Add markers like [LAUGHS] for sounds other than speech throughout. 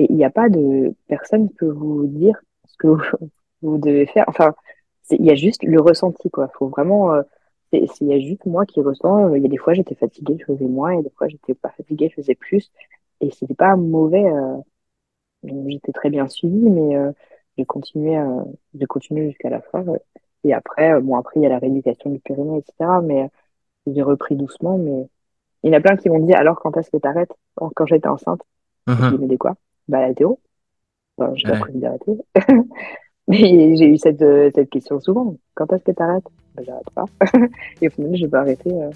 Et il n'y a pas de personne qui peut vous dire ce que vous, [LAUGHS] vous devez faire. Enfin, il y a juste le ressenti, quoi. Faut vraiment, euh, il y a juste moi qui ressens. euh, Il y a des fois, j'étais fatiguée, je faisais moins, et des fois, j'étais pas fatiguée, je faisais plus. Et c'était pas mauvais. euh, j'étais très bien suivie, mais euh, j'ai continué, j'ai continué jusqu'à la fin. ouais. Et après, bon, après, il y a la rééducation du périnée, etc. Mais j'ai repris doucement. Mais il y en a plein qui m'ont dit, alors, quand est-ce que t'arrêtes? Quand quand j'étais enceinte, je dis, Mhm. mais de quoi? Bah, l'haltéro. Enfin, pas Ouais. prévu d'arrêter. [LAUGHS] Mais j'ai eu cette, euh, cette question souvent. Quand est-ce que t'arrêtes? Bah, j'arrête pas. [LAUGHS] Et au final, j'ai pas arrêté. euh.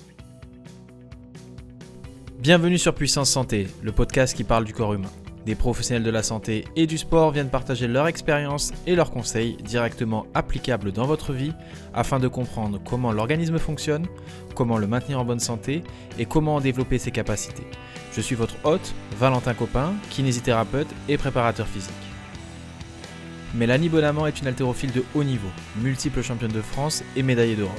Bienvenue sur Puissance Santé, le podcast qui parle du corps humain. Des professionnels de la santé et du sport viennent partager leur expérience et leurs conseils directement applicables dans votre vie afin de comprendre comment l'organisme fonctionne, comment le maintenir en bonne santé et comment en développer ses capacités. Je suis votre hôte, Valentin Copin, kinésithérapeute et préparateur physique. Mélanie Bonamant est une haltérophile de haut niveau, multiple championne de France et médaillée d'Europe.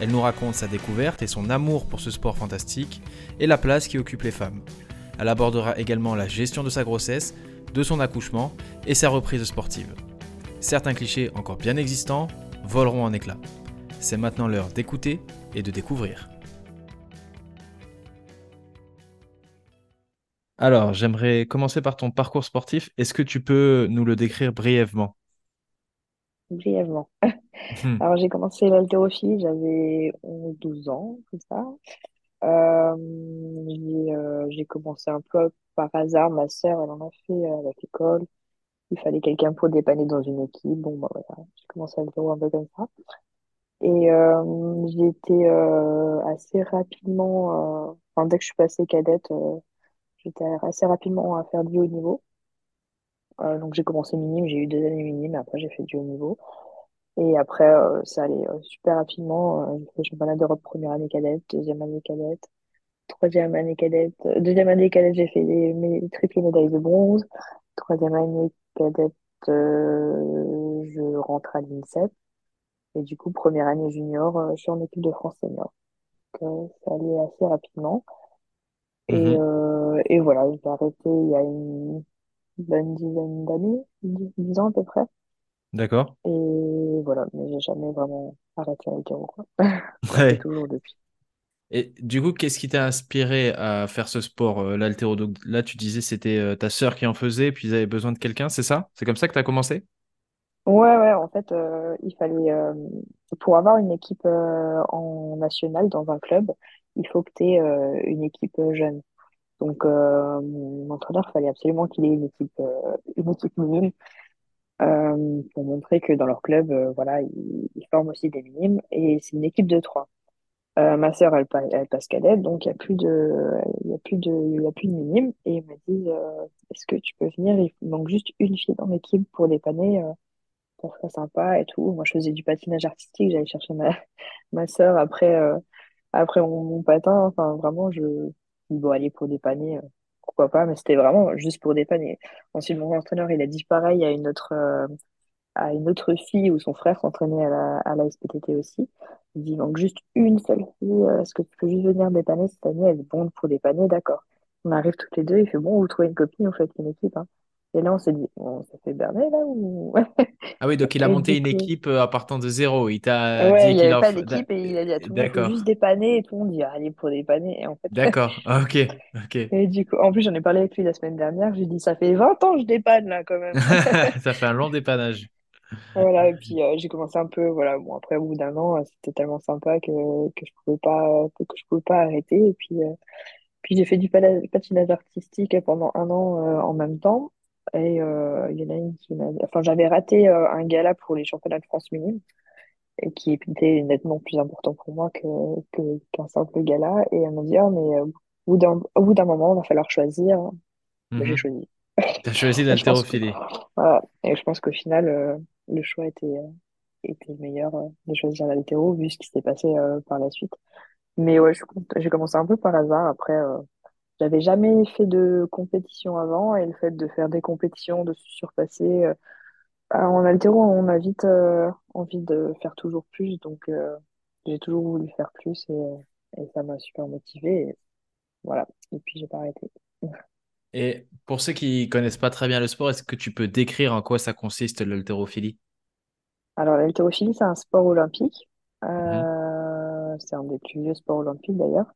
Elle nous raconte sa découverte et son amour pour ce sport fantastique et la place qui occupe les femmes. Elle abordera également la gestion de sa grossesse, de son accouchement et sa reprise sportive. Certains clichés encore bien existants voleront en éclats. C'est maintenant l'heure d'écouter et de découvrir. Alors, j'aimerais commencer par ton parcours sportif. Est-ce que tu peux nous le décrire brièvement? Brièvement. [LAUGHS] Alors, j'ai commencé l'haltérophilie, j'avais 11-12 ans, tout ça. Euh, j'ai euh, j'ai commencé un peu par hasard. Ma sœur, elle en a fait euh, avec l'école. Il fallait quelqu'un pour dépanner dans une équipe. Bon, bah voilà, j'ai commencé l'haltéro un peu comme ça. Et j'ai été assez rapidement, enfin, dès que je suis passée cadette, j'étais assez rapidement à faire du haut niveau. Donc j'ai commencé minime, j'ai eu deux années minime, et après j'ai fait du haut niveau. Et après, euh, ça allait euh, super rapidement. Euh, j'ai fait championnat d'Europe première année cadette, deuxième année cadette, troisième année cadette. euh, deuxième année cadette, j'ai fait des mé- triplé médailles de bronze. Troisième année cadette, euh, je rentre à l'INSEP. Et du coup, première année junior, euh, je suis en équipe de France senior. Donc, euh, ça allait assez rapidement. Et, euh, et voilà, j'ai arrêté il y a une bonne dizaine d'années, dix ans à peu près. D'accord. Et voilà, mais j'ai jamais vraiment arrêté quoi. [LAUGHS] J'en fais Ouais. toujours depuis. Et du coup, qu'est-ce qui t'a inspiré à faire ce sport, euh, l'haltéro? Donc là, tu disais c'était euh, ta sœur qui en faisait, puis ils avaient besoin de quelqu'un, c'est ça? C'est comme ça que tu as commencé? Ouais, ouais, en fait, euh, il fallait, euh, pour avoir une équipe en national dans un club, il faut que tu aies une équipe jeune. Donc, mon entraîneur, il fallait absolument qu'il ait une équipe, une équipe minime euh, pour montrer que dans leur club, euh, voilà, ils, ils forment aussi des minimes. Et c'est une équipe de trois. Euh, ma sœur, elle, elle passe cadette, donc il y a plus de, il y a plus de, il y a plus de minimes. Et ils me disent, euh, est-ce que tu peux venir? Il manque juste une fille dans l'équipe pour dépanner. Euh, ça serait sympa et tout. Moi, je faisais du patinage artistique. J'allais chercher ma, [LAUGHS] ma sœur après, euh, après mon, patin. Enfin, vraiment, je, bon, aller pour dépanner, pourquoi pas, mais c'était vraiment juste pour dépanner. Ensuite, mon entraîneur, il a dit pareil à une autre, euh, à une autre fille où son frère s'entraînait à la, à la SPTT aussi. Il dit, manque juste une seule fille. euh, Est-ce que tu peux juste venir dépanner cette année? Elle est bonne pour dépanner, d'accord. On arrive toutes les deux. Il fait, bon, vous trouvez une copine, vous faites une équipe, hein. Et là, on s'est dit, bon, ça fait berner, là, ou... [LAUGHS] Ah oui, donc il a monté une équipe euh, à partant de zéro. Il t'a ouais, dit il n'y qu'il avait en... pas d'équipe et il a dit à tout le monde, juste D'accord, dépanner. Et tout le monde dit, allez, pour dépanner. Et en fait, [LAUGHS] d'accord, Ah, ok, ok. et du coup, en plus, j'en ai parlé avec lui la semaine dernière. J'ai dit, ça fait 20 ans que je dépanne, là, quand même. [LAUGHS] Ça fait un long dépannage. Voilà, et puis euh, j'ai commencé un peu, voilà, bon, après, au bout d'un an, c'était tellement sympa que, que je pouvais pas, que, que je pouvais pas arrêter. Et puis, euh, puis j'ai fait du patinage artistique pendant un an euh, en même temps. Et euh, il y en a une qui m'a... Enfin, j'avais raté euh, un gala pour les championnats de France minimes. et qui était nettement plus important pour moi que, que, qu'un simple gala. Et elle m'a dit, ah, mais euh, au bout d'un, au bout d'un moment, il va falloir choisir. Ben, j'ai Mhm. choisi. T'as choisi [LAUGHS] d'haltérophilie. voilà. Et je pense qu'au final, euh, le choix était, euh, était meilleur de choisir l'haltéro vu ce qui s'est passé euh, par la suite. Mais ouais, je, j'ai commencé un peu par hasard. Après, euh, j'avais jamais fait de compétition avant et le fait de faire des compétitions, de se surpasser, euh, ah, En altéro, on a vite euh, envie de faire toujours plus, donc euh, j'ai toujours voulu faire plus et, et ça m'a super motivée. Et voilà. Et puis j'ai pas arrêté. Et pour ceux qui connaissent pas très bien le sport, est-ce que tu peux décrire en quoi ça consiste l'haltérophilie? Alors, l'haltérophilie, c'est un sport olympique. Euh, c'est un des plus vieux sports olympiques d'ailleurs.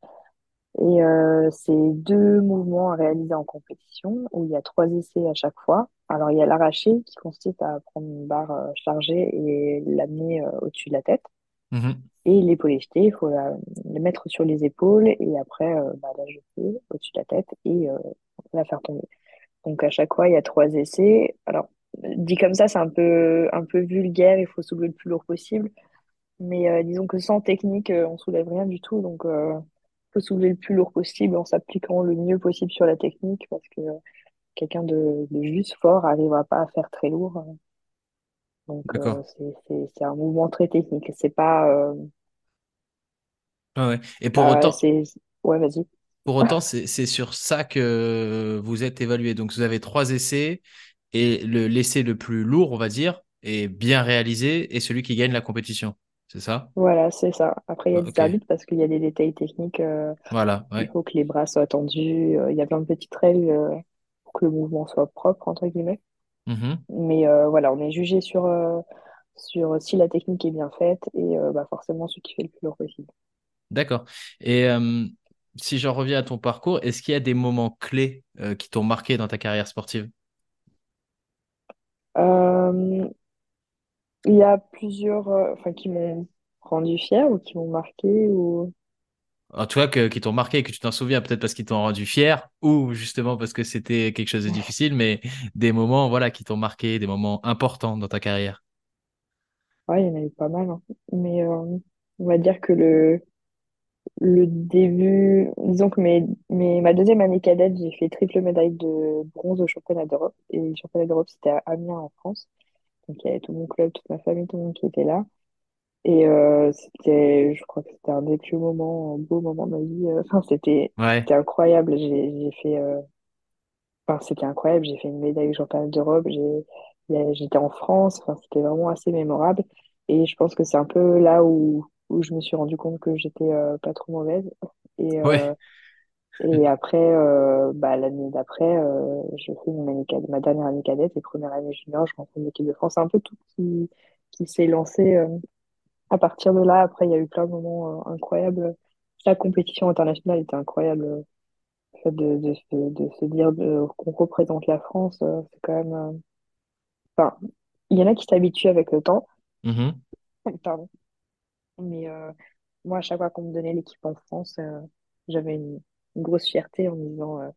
Et euh, c'est deux mouvements à réaliser en compétition où il y a trois essais à chaque fois. Alors, il y a l'arraché qui consiste à prendre une barre euh, chargée et l'amener euh, au-dessus de la tête. Mhm. Et l'épaule jetée, il faut la, la mettre sur les épaules et après euh, bah, la jeter au-dessus de la tête et euh, la faire tomber. Donc, à chaque fois, il y a trois essais. Alors, dit comme ça, c'est un peu, un peu vulgaire, il faut soulever le plus lourd possible. Mais euh, disons que sans technique, on soulève rien du tout. Donc, euh, faut soulever le plus lourd possible en s'appliquant le mieux possible sur la technique parce que euh, quelqu'un de, de juste fort n'arrivera pas à faire très lourd. Donc, euh, c'est, un mouvement très technique. C'est pas, euh, Ouais, ouais. Et pour pas- autant, c'est, ouais, vas-y. pour [LAUGHS] autant, c'est sur ça que vous êtes évalué. Donc, vous avez trois essais et le l'essai le plus lourd, on va dire, est bien réalisé et celui qui gagne la compétition. C'est ça? Voilà, c'est ça. Après, il y a des Ok. arbitres parce qu'il y a des détails techniques. euh, Voilà. il faut que les bras soient tendus. euh, il y a plein de petites règles euh, pour que le mouvement soit propre, entre guillemets. Mhm. Mais voilà, on est jugé sur, sur si la technique est bien faite et bah, forcément ce qui fait le plus lourd possible. D'accord. Et si j'en reviens à ton parcours, est-ce qu'il y a des moments clés qui t'ont marqué dans ta carrière sportive? Il y a plusieurs euh, enfin, qui m'ont rendu fière ou qui m'ont marqué. Ou... En tout cas, que- qui t'ont marqué et que tu t'en souviens, peut-être parce qu'ils t'ont rendu fier ou justement parce que c'était quelque chose de difficile, mais des moments, voilà, qui t'ont marqué, des moments importants dans ta carrière. Ouais, il y en a eu pas mal. hein. Mais euh, on va dire que le, le début, disons que mes, mes, ma deuxième année cadette, j'ai fait triple médaille de bronze au championnat d'Europe. Et le championnat d'Europe, c'était à Amiens en France. Donc il y avait tout mon club, toute ma famille, tout le monde qui était là. Et euh, c'était, je crois que c'était un des plus moments, un beau moment de ma vie. euh, Enfin, c'était, Ouais, c'était incroyable. J'ai, j'ai fait, euh, enfin, c'était incroyable. J'ai fait une médaille au championnat d'Europe. J'ai, j'étais en France. Enfin, c'était vraiment assez mémorable. Et je pense que c'est un peu là où, où je me suis rendu compte que j'étais euh, pas trop mauvaise. Et, ouais, et après, euh, bah, l'année d'après, euh, je fais mon année ma dernière année cadette et première année junior, je rentre en équipe de France. C'est un peu tout qui, qui s'est lancé. euh, à partir de là, après, il y a eu plein de moments euh, incroyables. Chaque compétition internationale était incroyable. Le fait de, de, se, de se dire de- qu'on représente la France, euh, c'est quand même... euh, Enfin, il y en a qui s'habituent avec le temps, mhm, [LAUGHS] pardon. Mais euh, moi, à chaque fois qu'on me donnait l'équipe en France, euh, j'avais une, une grosse fierté en me disant euh,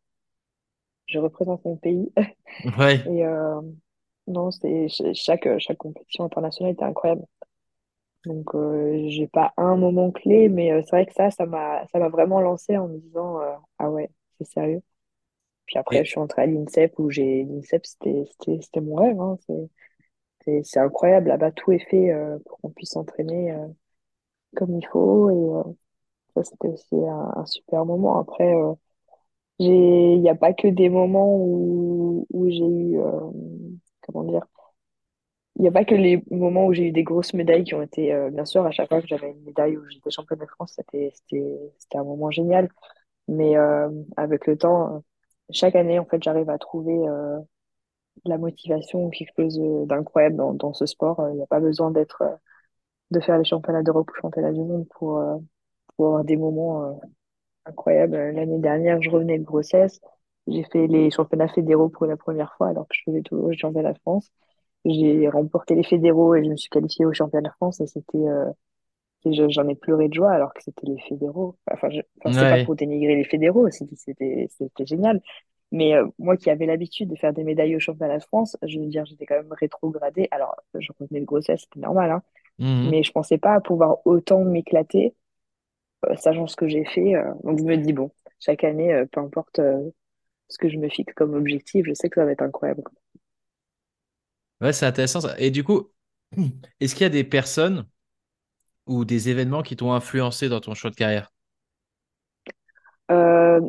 je représente mon pays. [LAUGHS] ouais, Et euh, non, c'est ch- chaque, chaque compétition internationale était incroyable. Donc, euh, j'ai pas un moment clé, mais euh, c'est vrai que ça, ça m'a, ça m'a vraiment lancé en me disant, euh, ah ouais, c'est sérieux. Puis après, je suis entrée à l'INSEP où j'ai, l'INSEP, c'était, c'était, c'était mon rêve, hein. C'est, c'est, c'est incroyable. Là-bas, tout est fait, euh, pour qu'on puisse s'entraîner, euh, comme il faut. Ça, c'était aussi un, super moment. Après, euh, j'ai, il n'y a pas que des moments où, où j'ai eu, euh, comment dire, Il a pas que les moments où j'ai eu des grosses médailles qui ont été, euh, bien sûr, à chaque fois que j'avais une médaille où j'étais championne de France, c'était, un moment génial. Mais avec le temps, chaque année, en fait, j'arrive à trouver la motivation, quelque chose d'incroyable dans, ce sport. Il n'y a pas besoin d'être, de faire les championnats d'Europe ou championnats du monde pour, pour avoir des moments euh, incroyables. Euh, L'année dernière, je revenais de grossesse. J'ai fait les championnats fédéraux pour la première fois alors que je faisais toujours le championnat de France. J'ai remporté les fédéraux et je me suis qualifiée au championnat de France et c'était, euh, j'en ai pleuré de joie alors que c'était les fédéraux. Enfin, je, enfin, c'est pas pour dénigrer les fédéraux, c'était, génial. Mais euh, moi qui avais l'habitude de faire des médailles au championnat de France, je veux dire, j'étais quand même rétrogradée. Alors, je revenais de grossesse, c'était normal, hein. mhm. Mais je pensais pas pouvoir autant m'éclater, sachant ce que j'ai fait. euh. donc je me dis, bon, chaque année, euh, peu importe euh, ce que je me fixe comme objectif, je sais que ça va être incroyable. Ouais, c'est intéressant ça. Et du coup, [CLEARS THROAT] est-ce qu'il y a des personnes ou des événements qui t'ont influencé dans ton choix de carrière? Euh,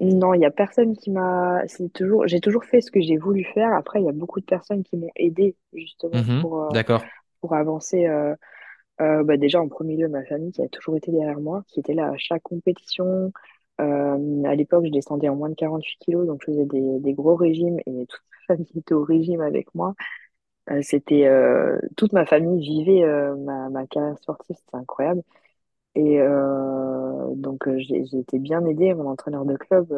Non, il y a personne qui m'a. C'est toujours. J'ai toujours fait ce que j'ai voulu faire. Après, il y a beaucoup de personnes qui m'ont aidé justement Mhm, pour euh, pour avancer. euh, euh, bah, déjà en premier lieu ma famille qui a toujours été derrière moi, qui était là à chaque compétition, Euh, à l'époque, je descendais en moins de 48 kilos, donc je faisais des, des gros régimes et [LAUGHS] toute ma famille était au régime avec moi. Euh, c'était toute ma famille vivait ma, ma carrière sportive, c'était incroyable. Et donc j'ai j'ai été bien aidée. Mon entraîneur de club,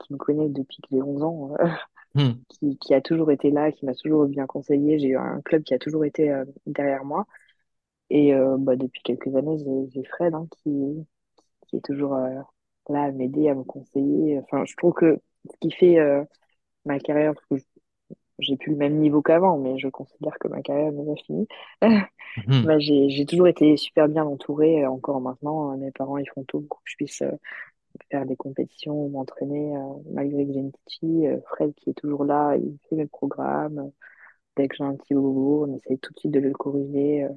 qui me connaît depuis que j'ai 11 ans, [LAUGHS] Hmm. qui, qui a toujours été là, qui m'a toujours bien conseillé. J'ai eu un club qui a toujours été derrière moi. Et euh, bah, depuis quelques années, j'ai Fred hein, qui, qui est toujours euh, là à m'aider, à me conseiller. Enfin, je trouve que ce qui fait euh, ma carrière, parce que j'ai plus le même niveau qu'avant, mais je considère que ma carrière n'est pas finie. Hmm. [LAUGHS] Bah, j'ai, toujours été super bien entourée, encore maintenant. Mes parents, ils font tout pour que je puisse faire des compétitions, m'entraîner, malgré que j'ai une petite fille. Fred, qui est toujours là, il fait mes programmes. Dès que j'ai un petit bobo, on essaye tout de suite de le corriger.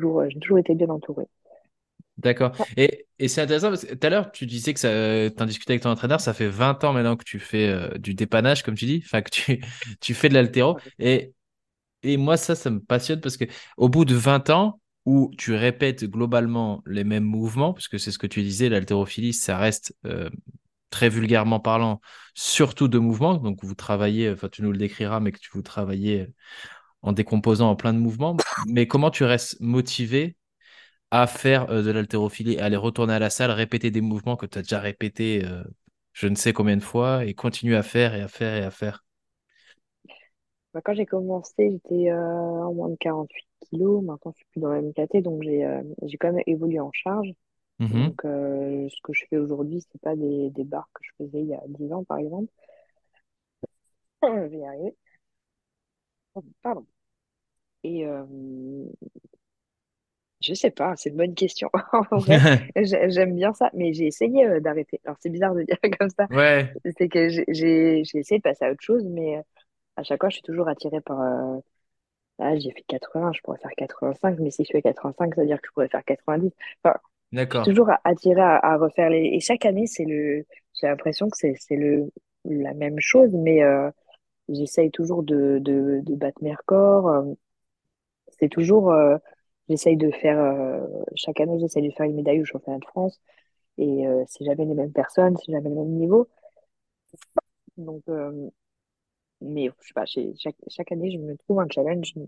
Euh. Toujours, euh, j'ai toujours été bien entourée. D'accord. Et, et c'est intéressant parce que tout à l'heure, tu disais que ça, tu en discutais avec ton entraîneur, ça fait 20 ans maintenant que tu fais euh, du dépannage, comme tu dis, enfin que tu, [LAUGHS] tu fais de l'haltéro. Ouais. Et, et moi, ça, ça me passionne parce que au bout de 20 ans où tu répètes globalement les mêmes mouvements, parce que c'est ce que tu disais, l'haltérophilie, ça reste euh, très vulgairement parlant, surtout de mouvements. Donc vous travaillez, enfin tu nous le décriras, mais que tu vous travaillez en décomposant en plein de mouvements. Mais comment tu restes motivé à faire euh, de l'haltérophilie, à aller retourner à la salle, répéter des mouvements que tu as déjà répétés euh, je ne sais combien de fois et continuer à faire et à faire et à faire? Bah, quand j'ai commencé, j'étais euh, en moins de 48 kilos. Maintenant, je suis plus dans la même caté, donc j'ai euh, quand même évolué en charge. Mhm. Donc, ce que je fais aujourd'hui, c'est pas des, des barres que je faisais il y a 10 ans, par exemple. [CLEARS THROAT] Je vais y arriver. Pardon. Et euh, je sais pas, c'est une bonne question. [LAUGHS] En vrai, [LAUGHS] j'ai- j'aime bien ça, mais j'ai essayé euh, d'arrêter. Alors, c'est bizarre de [LAUGHS] dire comme ça. Ouais, C'est que j'ai j'ai j'ai essayé de passer à autre chose, mais euh, à chaque fois, je suis toujours attirée par. euh, Là, j'ai fait 80, je pourrais faire 85, mais si je fais 85, ça veut dire que je pourrais faire 90. Enfin, je suis d'accord. toujours attirée à, à refaire les. Et chaque année, c'est le. J'ai l'impression que c'est c'est le la même chose, mais j'essaye toujours de, de, battre mes records. euh, C'est toujours. euh, j'essaye de faire. euh, chaque année, j'essaye de faire une médaille au championnat de France. Et euh, c'est jamais les mêmes personnes, c'est jamais le même niveau. Donc, mais je sais pas, chaque, chaque année, je me trouve un challenge, je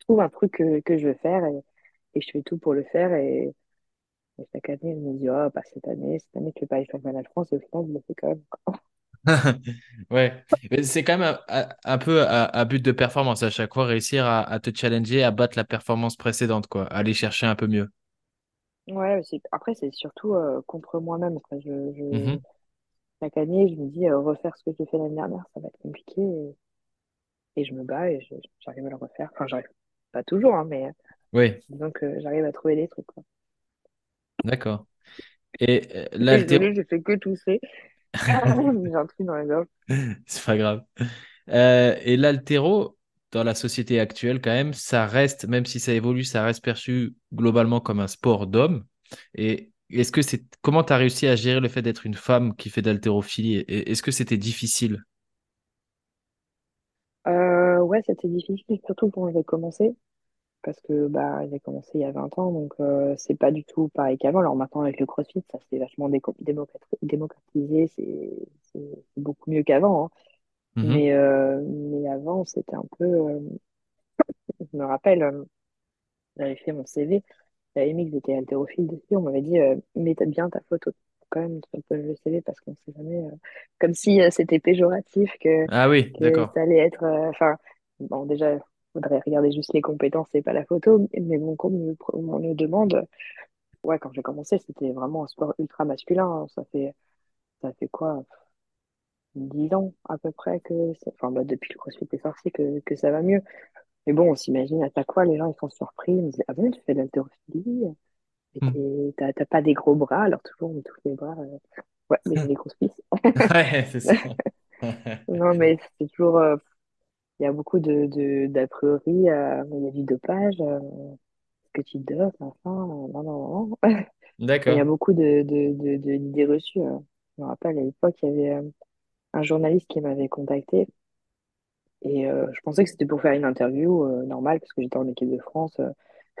trouve un truc que, que je veux faire et, je fais tout pour le faire. Et, chaque année, je me dis, oh, bah, cette année, cette année, je vais pas aller faire le championnat de France. Et au final, je le fais quand même. Ouais, mais c'est quand même un, un- peu à, à but de performance à chaque fois, réussir à, à te challenger, à battre la performance précédente, quoi, aller chercher un peu mieux. Ouais, après, c'est surtout euh, contre moi-même. quoi. Je, je, Mhm. chaque année, je me dis, euh, refaire ce que j'ai fait l'année dernière, ça va être compliqué. Et, et je me bats et j'arrive à le refaire. Enfin, j'arrive pas toujours, hein, mais Oui, disons que j'arrive à trouver des trucs. Quoi. d'accord. Et euh, [LAUGHS] Désolée, j'ai fait que tousser. [LAUGHS] J'ai un truc dans la gorge. c'est pas grave. Euh, et l'haltéro, dans la société actuelle, quand même, ça reste, même si ça évolue, ça reste perçu globalement comme un sport d'homme. Et est-ce que c'est, comment tu as réussi à gérer le fait d'être une femme qui fait d'haltérophilie? Est-ce que c'était difficile? Euh, ouais, c'était difficile, surtout quand j'ai commencé, parce que bah, j'ai commencé il y a 20 ans, donc euh, c'est pas du tout pareil qu'avant. Alors maintenant, avec le CrossFit, ça s'est vachement démocratisé, c'est beaucoup mieux qu'avant. hein. Mhm. Mais, euh, mais avant, c'était un peu. euh, je me rappelle, euh, j'avais fait mon CV, j'avais mis que j'étais haltérophile dessus, on m'avait dit, mets bien ta photo quand même sur le CV, parce qu'on sait jamais. comme si c'était péjoratif que Ah oui, que d'accord. ça allait être. Enfin, bon, déjà, il faudrait regarder juste les compétences et pas la photo. Mais bon, comme on me on me le demande, ouais, quand j'ai commencé, c'était vraiment un sport ultra masculin. hein. Ça fait, ça fait quoi, 10 ans à peu près que. Enfin, bah, depuis que le CrossFit est sorti, que, que ça va mieux. Mais bon, on s'imagine à fois, les gens ils sont surpris. Ils me disent, Ah bon, tu fais de l'haltérophilie? Et Hmm. t'es- T'as t'as pas des gros bras, alors toujours on touche les bras. euh. Ouais, mais j'ai des grosses cuisses. [LAUGHS] Ouais, c'est ça. [LAUGHS] Non, mais c'est toujours. euh, Il y a beaucoup de, de, d'a priori, euh, il y a du dopage, euh, que tu dopes, enfin, euh, non, non, non. [LAUGHS] Il y a beaucoup de, de, de, de- d'idées reçues. euh. Je me rappelle, à l'époque, il y avait euh, un journaliste qui m'avait contacté et euh, je pensais que c'était pour faire une interview euh, normale parce que j'étais en équipe de France, euh,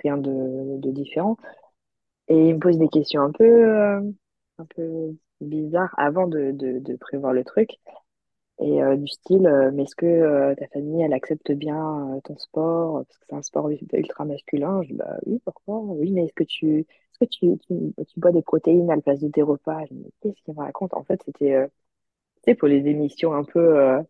rien de, de différent. Et il me pose des questions un peu, euh, un peu bizarres avant de, de, de prévoir le truc. Et euh, du style, euh, mais est-ce que euh, ta famille, elle accepte bien ton sport? Parce que c'est un sport ultra masculin. Je dis, bah oui, pourquoi? Oui, mais est-ce que tu, est-ce que tu, tu, tu bois des protéines à la place de tes repas? Je me dis, qu'est-ce qu'il me raconte? En fait, c'était, tu sais, pour les émissions un peu,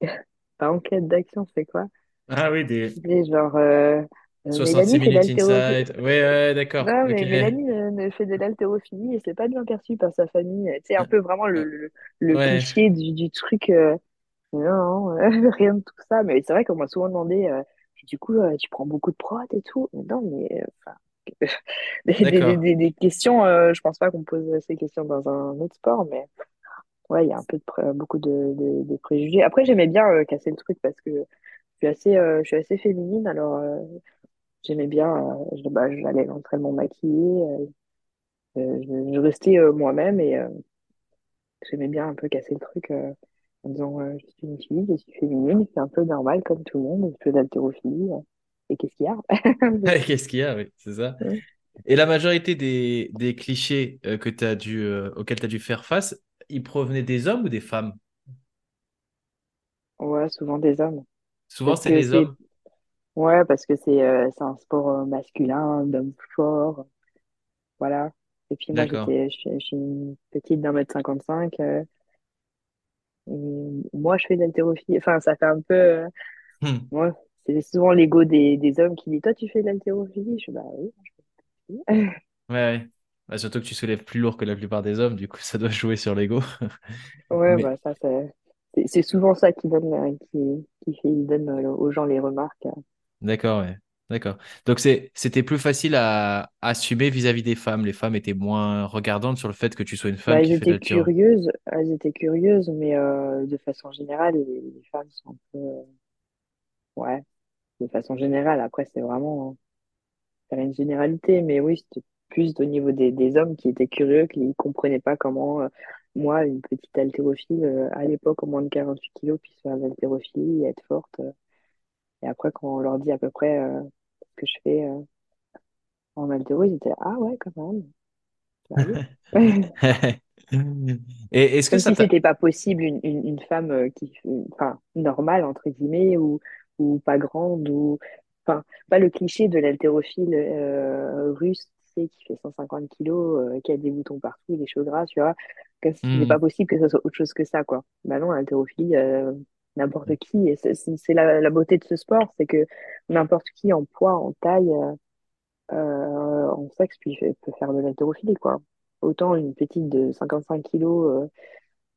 [LAUGHS] pas enquête d'action, c'est quoi? Ah oui, des C'était genre, euh, euh, 60 Mélanie fait de minutes inside. Ouais, ouais, d'accord. Non, mais Mélanie euh, ne fait de l'haltérophilie et c'est pas bien perçu par sa famille. C'est un peu vraiment le, Euh, le, le Ouais, cliché du, du truc. euh, non, euh, [LAUGHS] rien de tout ça. Mais c'est vrai qu'on m'a souvent demandé, euh, du coup, euh, tu prends beaucoup de prod et tout. Mais non, mais euh, enfin, [LAUGHS] des, des, des, des- questions, euh, je pense pas qu'on pose ces questions dans un autre sport, mais ouais, il y a un peu de beaucoup de, de, de préjugés. Après, j'aimais bien euh, casser le truc parce que je suis assez, euh, je suis assez féminine, alors euh, j'aimais bien, euh, je, bah, j'allais à l'entraînement maquillée, je, je restais euh, moi-même et euh, j'aimais bien un peu casser le truc en disant je suis une fille, je suis féminine, c'est un peu normal comme tout le monde, je fais de l'haltérophilie. et qu'est-ce qu'il y a? [LAUGHS] Qu'est-ce qu'il y a, oui, c'est ça. Et la majorité des, des clichés que t'as dû, euh, auxquels tu as dû faire face, ils provenaient des hommes ou des femmes? Ouais, souvent des hommes. Souvent, c'est c'est hommes. Ouais, parce que c'est euh, c'est un sport euh, masculin, d'homme fort, voilà. Et puis moi D'accord. j'étais je, je suis une petite d'un mètre cinquante cinq euh, et moi je fais de l'haltérophilie. Enfin, ça fait un peu euh, Hmm. moi, c'est souvent l'ego des, des hommes qui dit Toi tu fais de l'haltérophilie? Je suis bah oui, je fais. [LAUGHS] Ouais, ouais. Bah, surtout que tu soulèves plus lourd que la plupart des hommes, du coup, ça doit jouer sur l'ego. [LAUGHS] Ouais, Mais bah ça c'est c'est c'est souvent ça qui donne euh, qui, qui fait donne euh, aux gens les remarques. D'accord, ouais. D'accord. Donc, c'est, c'était plus facile à, à assumer vis-à-vis des femmes. Les femmes étaient moins regardantes sur le fait que tu sois une femme Bah, elles qui fait de étaient la curieuses, elles étaient curieuses, mais euh, de façon générale, les, les femmes sont un peu, euh, ouais, de façon générale. Après, c'est vraiment, c'est une généralité, mais oui, c'était plus au niveau des, des hommes qui étaient curieux, qui ne comprenaient pas comment, euh, moi, une petite haltérophile, euh, à l'époque, en moins de 48 kilos, puisse faire de l'haltérophilie et être forte. euh. Et après, quand on leur dit à peu près euh, ce que je fais euh, en haltéro, ils étaient, ah ouais, quand même, bah. [LAUGHS] [LAUGHS] Et est-ce que ça si t'a... c'était pas possible une, une, une femme euh, qui, enfin, normale, entre guillemets, ou, ou pas grande, ou, enfin, pas le cliché de l'haltérophile euh, russe, qui fait 150 kilos, euh, qui a des boutons partout, des cheveux gras, tu vois. Comme si c'était pas Hmm. possible que ce soit autre chose que ça, quoi. Bah non, l'haltérophilie, euh, n'importe qui, et c'est la, la beauté de ce sport, c'est que n'importe qui en poids, en taille, euh, euh, en sexe, puis peut faire de l'haltérophilie, quoi. Autant une petite de 55 kilos euh,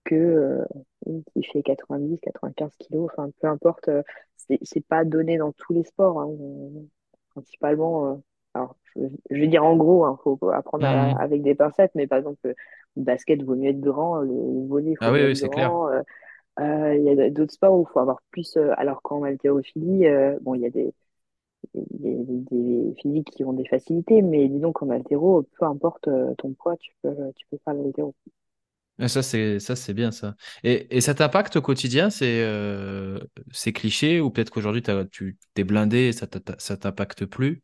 que euh, une qui fait 90, 95 kilos, enfin peu importe, c'est pas donné dans tous les sports, hein, principalement. alors, je, je vais dire en gros, il faut apprendre à- avec des pincettes, mais par exemple, le basket vaut mieux être grand, le, le volley, il Ah faut oui, oui, c'est clair. Euh, Il y a d'autres sports où il faut avoir plus, euh, alors qu'en haltérophilie, euh, bon, il y a des, des, physiques qui ont des facilités, mais disons qu'en haltéro, peu importe ton poids, tu peux, tu peux faire l'haltéro. Ah, Ça, c'est ça, c'est bien ça. Et, et ça t'impacte au quotidien, ces, euh, ces clichés, ou peut-être qu'aujourd'hui tu t'es blindé et ça t'impacte plus?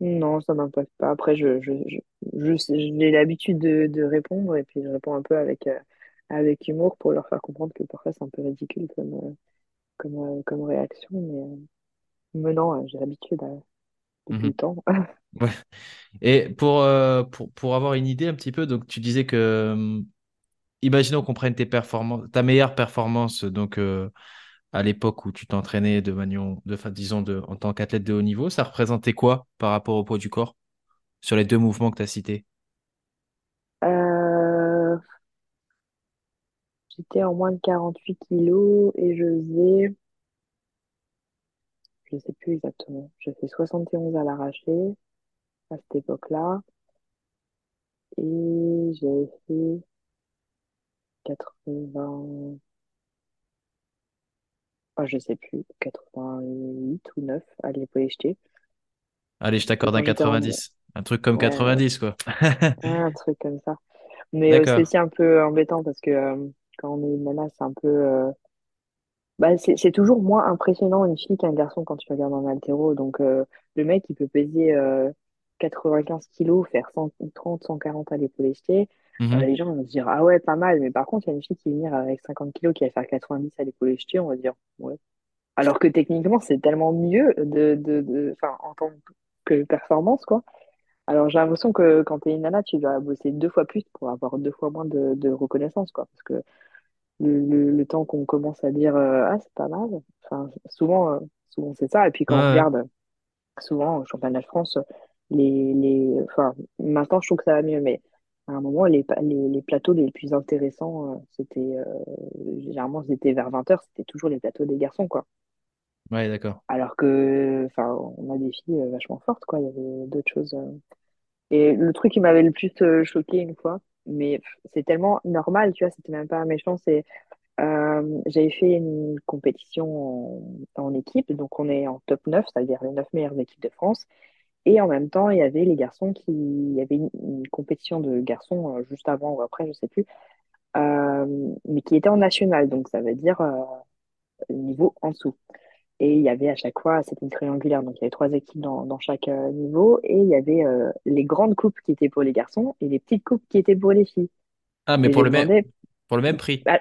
Non, ça m'impacte pas. Après, je, je, je, je sais- j'ai l'habitude de, de répondre et puis je réponds un peu avec, euh, avec humour pour leur faire comprendre que parfois c'est un peu ridicule comme, euh, comme, euh, comme réaction. Mais, euh, mais non, j'ai l'habitude depuis le Mhm. temps. [LAUGHS] Ouais. Et pour, pour, pour avoir une idée un petit peu, donc tu disais que, imaginons qu'on prenne tes performances, ta meilleure performance, donc à l'époque où tu t'entraînais de manion, de, enfin, disons de, en tant qu'athlète de haut niveau, ça représentait quoi par rapport au poids du corps? Sur les deux mouvements que tu as cités? J'étais en moins de 48 kilos et je faisais, je sais plus exactement, je fais 71 à l'arraché à cette époque-là et j'ai fait 80, ah, je sais plus, 88 ou 9 à l'épaule jeté. Allez, je t'accorde un quand j'étais en... 90. Un truc comme Ouais, ouais, 90, quoi. un truc comme ça. [LAUGHS] Mais euh, c'est aussi un peu embêtant parce que euh, quand on est une nana, c'est un peu... euh, Bah, c'est toujours moins impressionnant une fille qu'un garçon quand tu regardes un altéro. Donc euh, le mec, il peut peser euh, 95 kilos, faire 130, 140 à l'épaule lestée. euh, Mhm. les gens vont se dire, ah ouais, pas mal. Mais par contre, il y a une fille qui va venir avec 50 kilos qui va faire 90 à l'épaule jeté, on va dire, ouais. Alors que techniquement, c'est tellement mieux de, de, de, en tant que performance, quoi. Alors j'ai l'impression que quand t'es une nana, tu dois bosser deux fois plus pour avoir deux fois moins de, de reconnaissance, quoi. Parce que le, le, le temps qu'on commence à dire, euh, ah, c'est pas mal, enfin, souvent, euh, souvent c'est ça. Et puis Ouais, quand on ouais. regarde, souvent, au championnat de France, les, les, enfin, maintenant, je trouve que ça va mieux, mais à un moment, les, pa- les, les plateaux les plus intéressants, euh, c'était, euh, généralement, c'était vers 20h, c'était toujours les plateaux des garçons, quoi. Ouais, d'accord. Alors que, enfin, on a des filles euh, vachement fortes, quoi. Il y avait d'autres choses. euh. Et le truc qui m'avait le plus euh, choqué une fois, mais c'est tellement normal, tu vois, c'était même pas méchant, c'est, euh, j'avais fait une compétition en, équipe, donc on est en top 9, c'est-à-dire les 9 meilleures équipes de France. Et en même temps, il y avait les garçons qui, il y avait une, compétition de garçons juste avant ou après, je sais plus, mais qui était en national, donc ça veut dire niveau en dessous. Et il y avait à chaque fois, c'était une triangulaire, donc il y avait trois équipes dans, dans chaque euh, niveau, et il y avait euh, les grandes coupes qui étaient pour les garçons et les petites coupes qui étaient pour les filles. Ah, mais Et pour le même, pour le même prix. bah,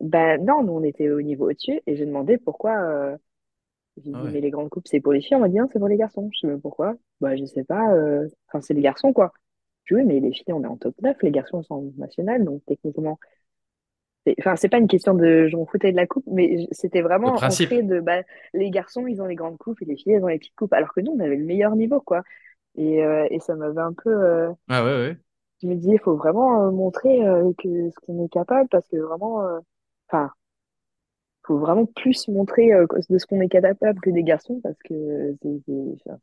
bah non, nous on était au niveau au-dessus, et j'ai demandé pourquoi. Euh, j'ai Ah ouais. mais les grandes coupes c'est pour les filles, on m'a dit non, c'est pour les garçons. Je sais même pourquoi? Bah, je sais pas, euh, enfin, c'est les garçons quoi. Je dis, oui, mais les filles, on est en top 9 les garçons sont en national, donc techniquement. Enfin, c'est pas une question de je m'en foutais de la coupe, mais c'était Le vraiment principe. ancré de bah, les garçons, ils ont les grandes coupes et les filles, elles ont les petites coupes. Alors que nous, on avait le meilleur niveau, quoi. Et, euh, et ça m'avait un peu. euh, Ah ouais, ouais. je me disais, il faut vraiment euh, montrer euh, que ce qu'on est capable parce que vraiment. euh, Enfin, faut vraiment plus montrer euh, de ce qu'on est capable que des garçons parce que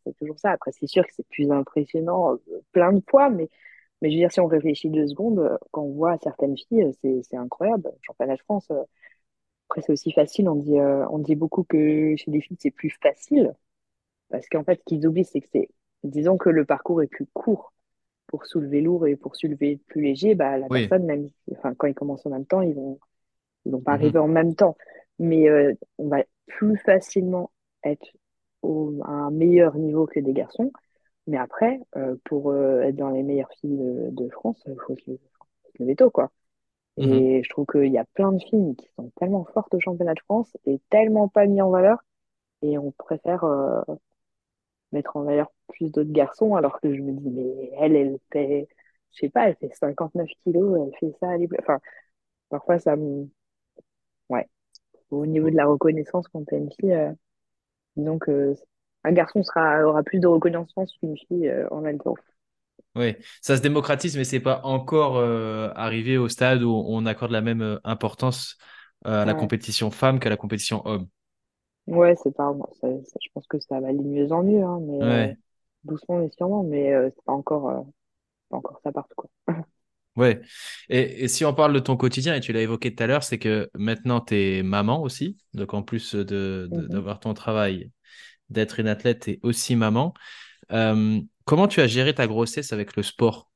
c'est toujours ça. Après, c'est sûr que c'est plus impressionnant plein de fois, mais, mais je veux dire, si on réfléchit deux secondes, euh, quand on voit certaines filles, euh, c'est incroyable. Championnat de France, euh, après, c'est aussi facile. On dit, euh, on dit beaucoup que chez les filles, c'est plus facile parce qu'en fait, ce qu'ils oublient, c'est que c'est. Disons que le parcours est plus court pour soulever lourd et pour soulever plus léger, bah, la Oui. personne, même enfin, quand ils commencent en même temps, ils vont, ils vont pas Mhm. arriver en même temps. Mais euh, on va plus facilement être au, à un meilleur niveau que des garçons. Mais après, euh, pour euh, être dans les meilleures filles de, de France, il faut se lever, faut se lever tôt, quoi. Mhm. Et je trouve qu'il y a plein de filles qui sont tellement fortes au championnat de France et tellement pas mis en valeur. Et on préfère euh, mettre en valeur plus d'autres garçons, alors que je me dis, mais elle, elle fait, je sais pas, elle fait 59 kilos, elle fait ça, elle est... Enfin, parfois, ça me... Ouais. Au niveau de la reconnaissance, quand t'es une fille, euh, disons que un garçon sera, aura plus de reconnaissance qu'une fille euh, en même temps. Oui, ça se démocratise, mais c'est pas encore euh, arrivé au stade où on accorde la même euh, importance à la Ouais, compétition femme qu'à la compétition homme. ouais c'est pas... ça- ça- je pense que ça va aller de mieux en mieux, hein, mais Ouais, doucement mais sûrement, mais c'est pas encore, pas encore ça partout, quoi. [LAUGHS] ouais. Et, et si on parle de ton quotidien, et tu l'as évoqué tout à l'heure, c'est que maintenant tu es maman aussi. Donc en plus de, de- Mhm. d'avoir ton travail, d'être une athlète, et aussi maman. Euh, comment tu as géré ta grossesse avec le sport?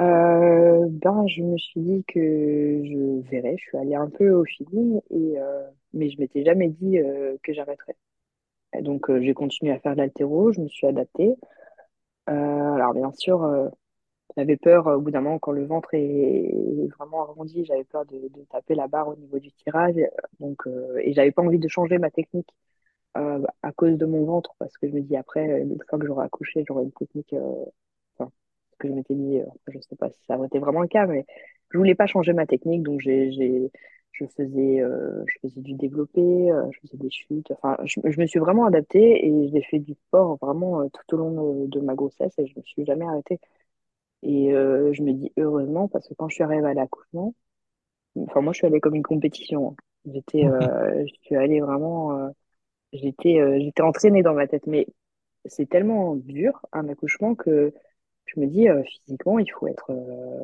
Euh, ben, je me suis dit que je verrais, je suis allée un peu au feeling, et, euh, mais je m'étais jamais dit que j'arrêterais. Donc, j'ai continué à faire de l'haltéro, je me suis adaptée. Alors, bien sûr, j'avais peur au bout d'un moment, quand le ventre est vraiment arrondi, j'avais peur de, de taper la barre au niveau du tirage. Donc, et j'avais pas envie de changer ma technique euh, à cause de mon ventre, parce que je me dis après, une fois que j'aurai accouché, j'aurai une technique. euh, enfin, ce que je m'étais dit, euh, je sais pas si ça aurait été vraiment le cas, mais je voulais pas changer ma technique, donc j'ai, j'ai, je faisais, euh, je faisais du développé, euh, je faisais des chutes. Enfin, je, je me suis vraiment adaptée et j'ai fait du sport vraiment euh, tout au long de, de ma grossesse et je me suis jamais arrêtée. Et euh, je me dis heureusement parce que quand je suis arrivée à l'accouchement, enfin moi je suis allée comme une compétition. hein. J'étais, euh, je suis allée vraiment, euh, j'étais, euh, j'étais entraînée dans ma tête, mais c'est tellement dur un accouchement que je me dis euh, physiquement il faut être, euh,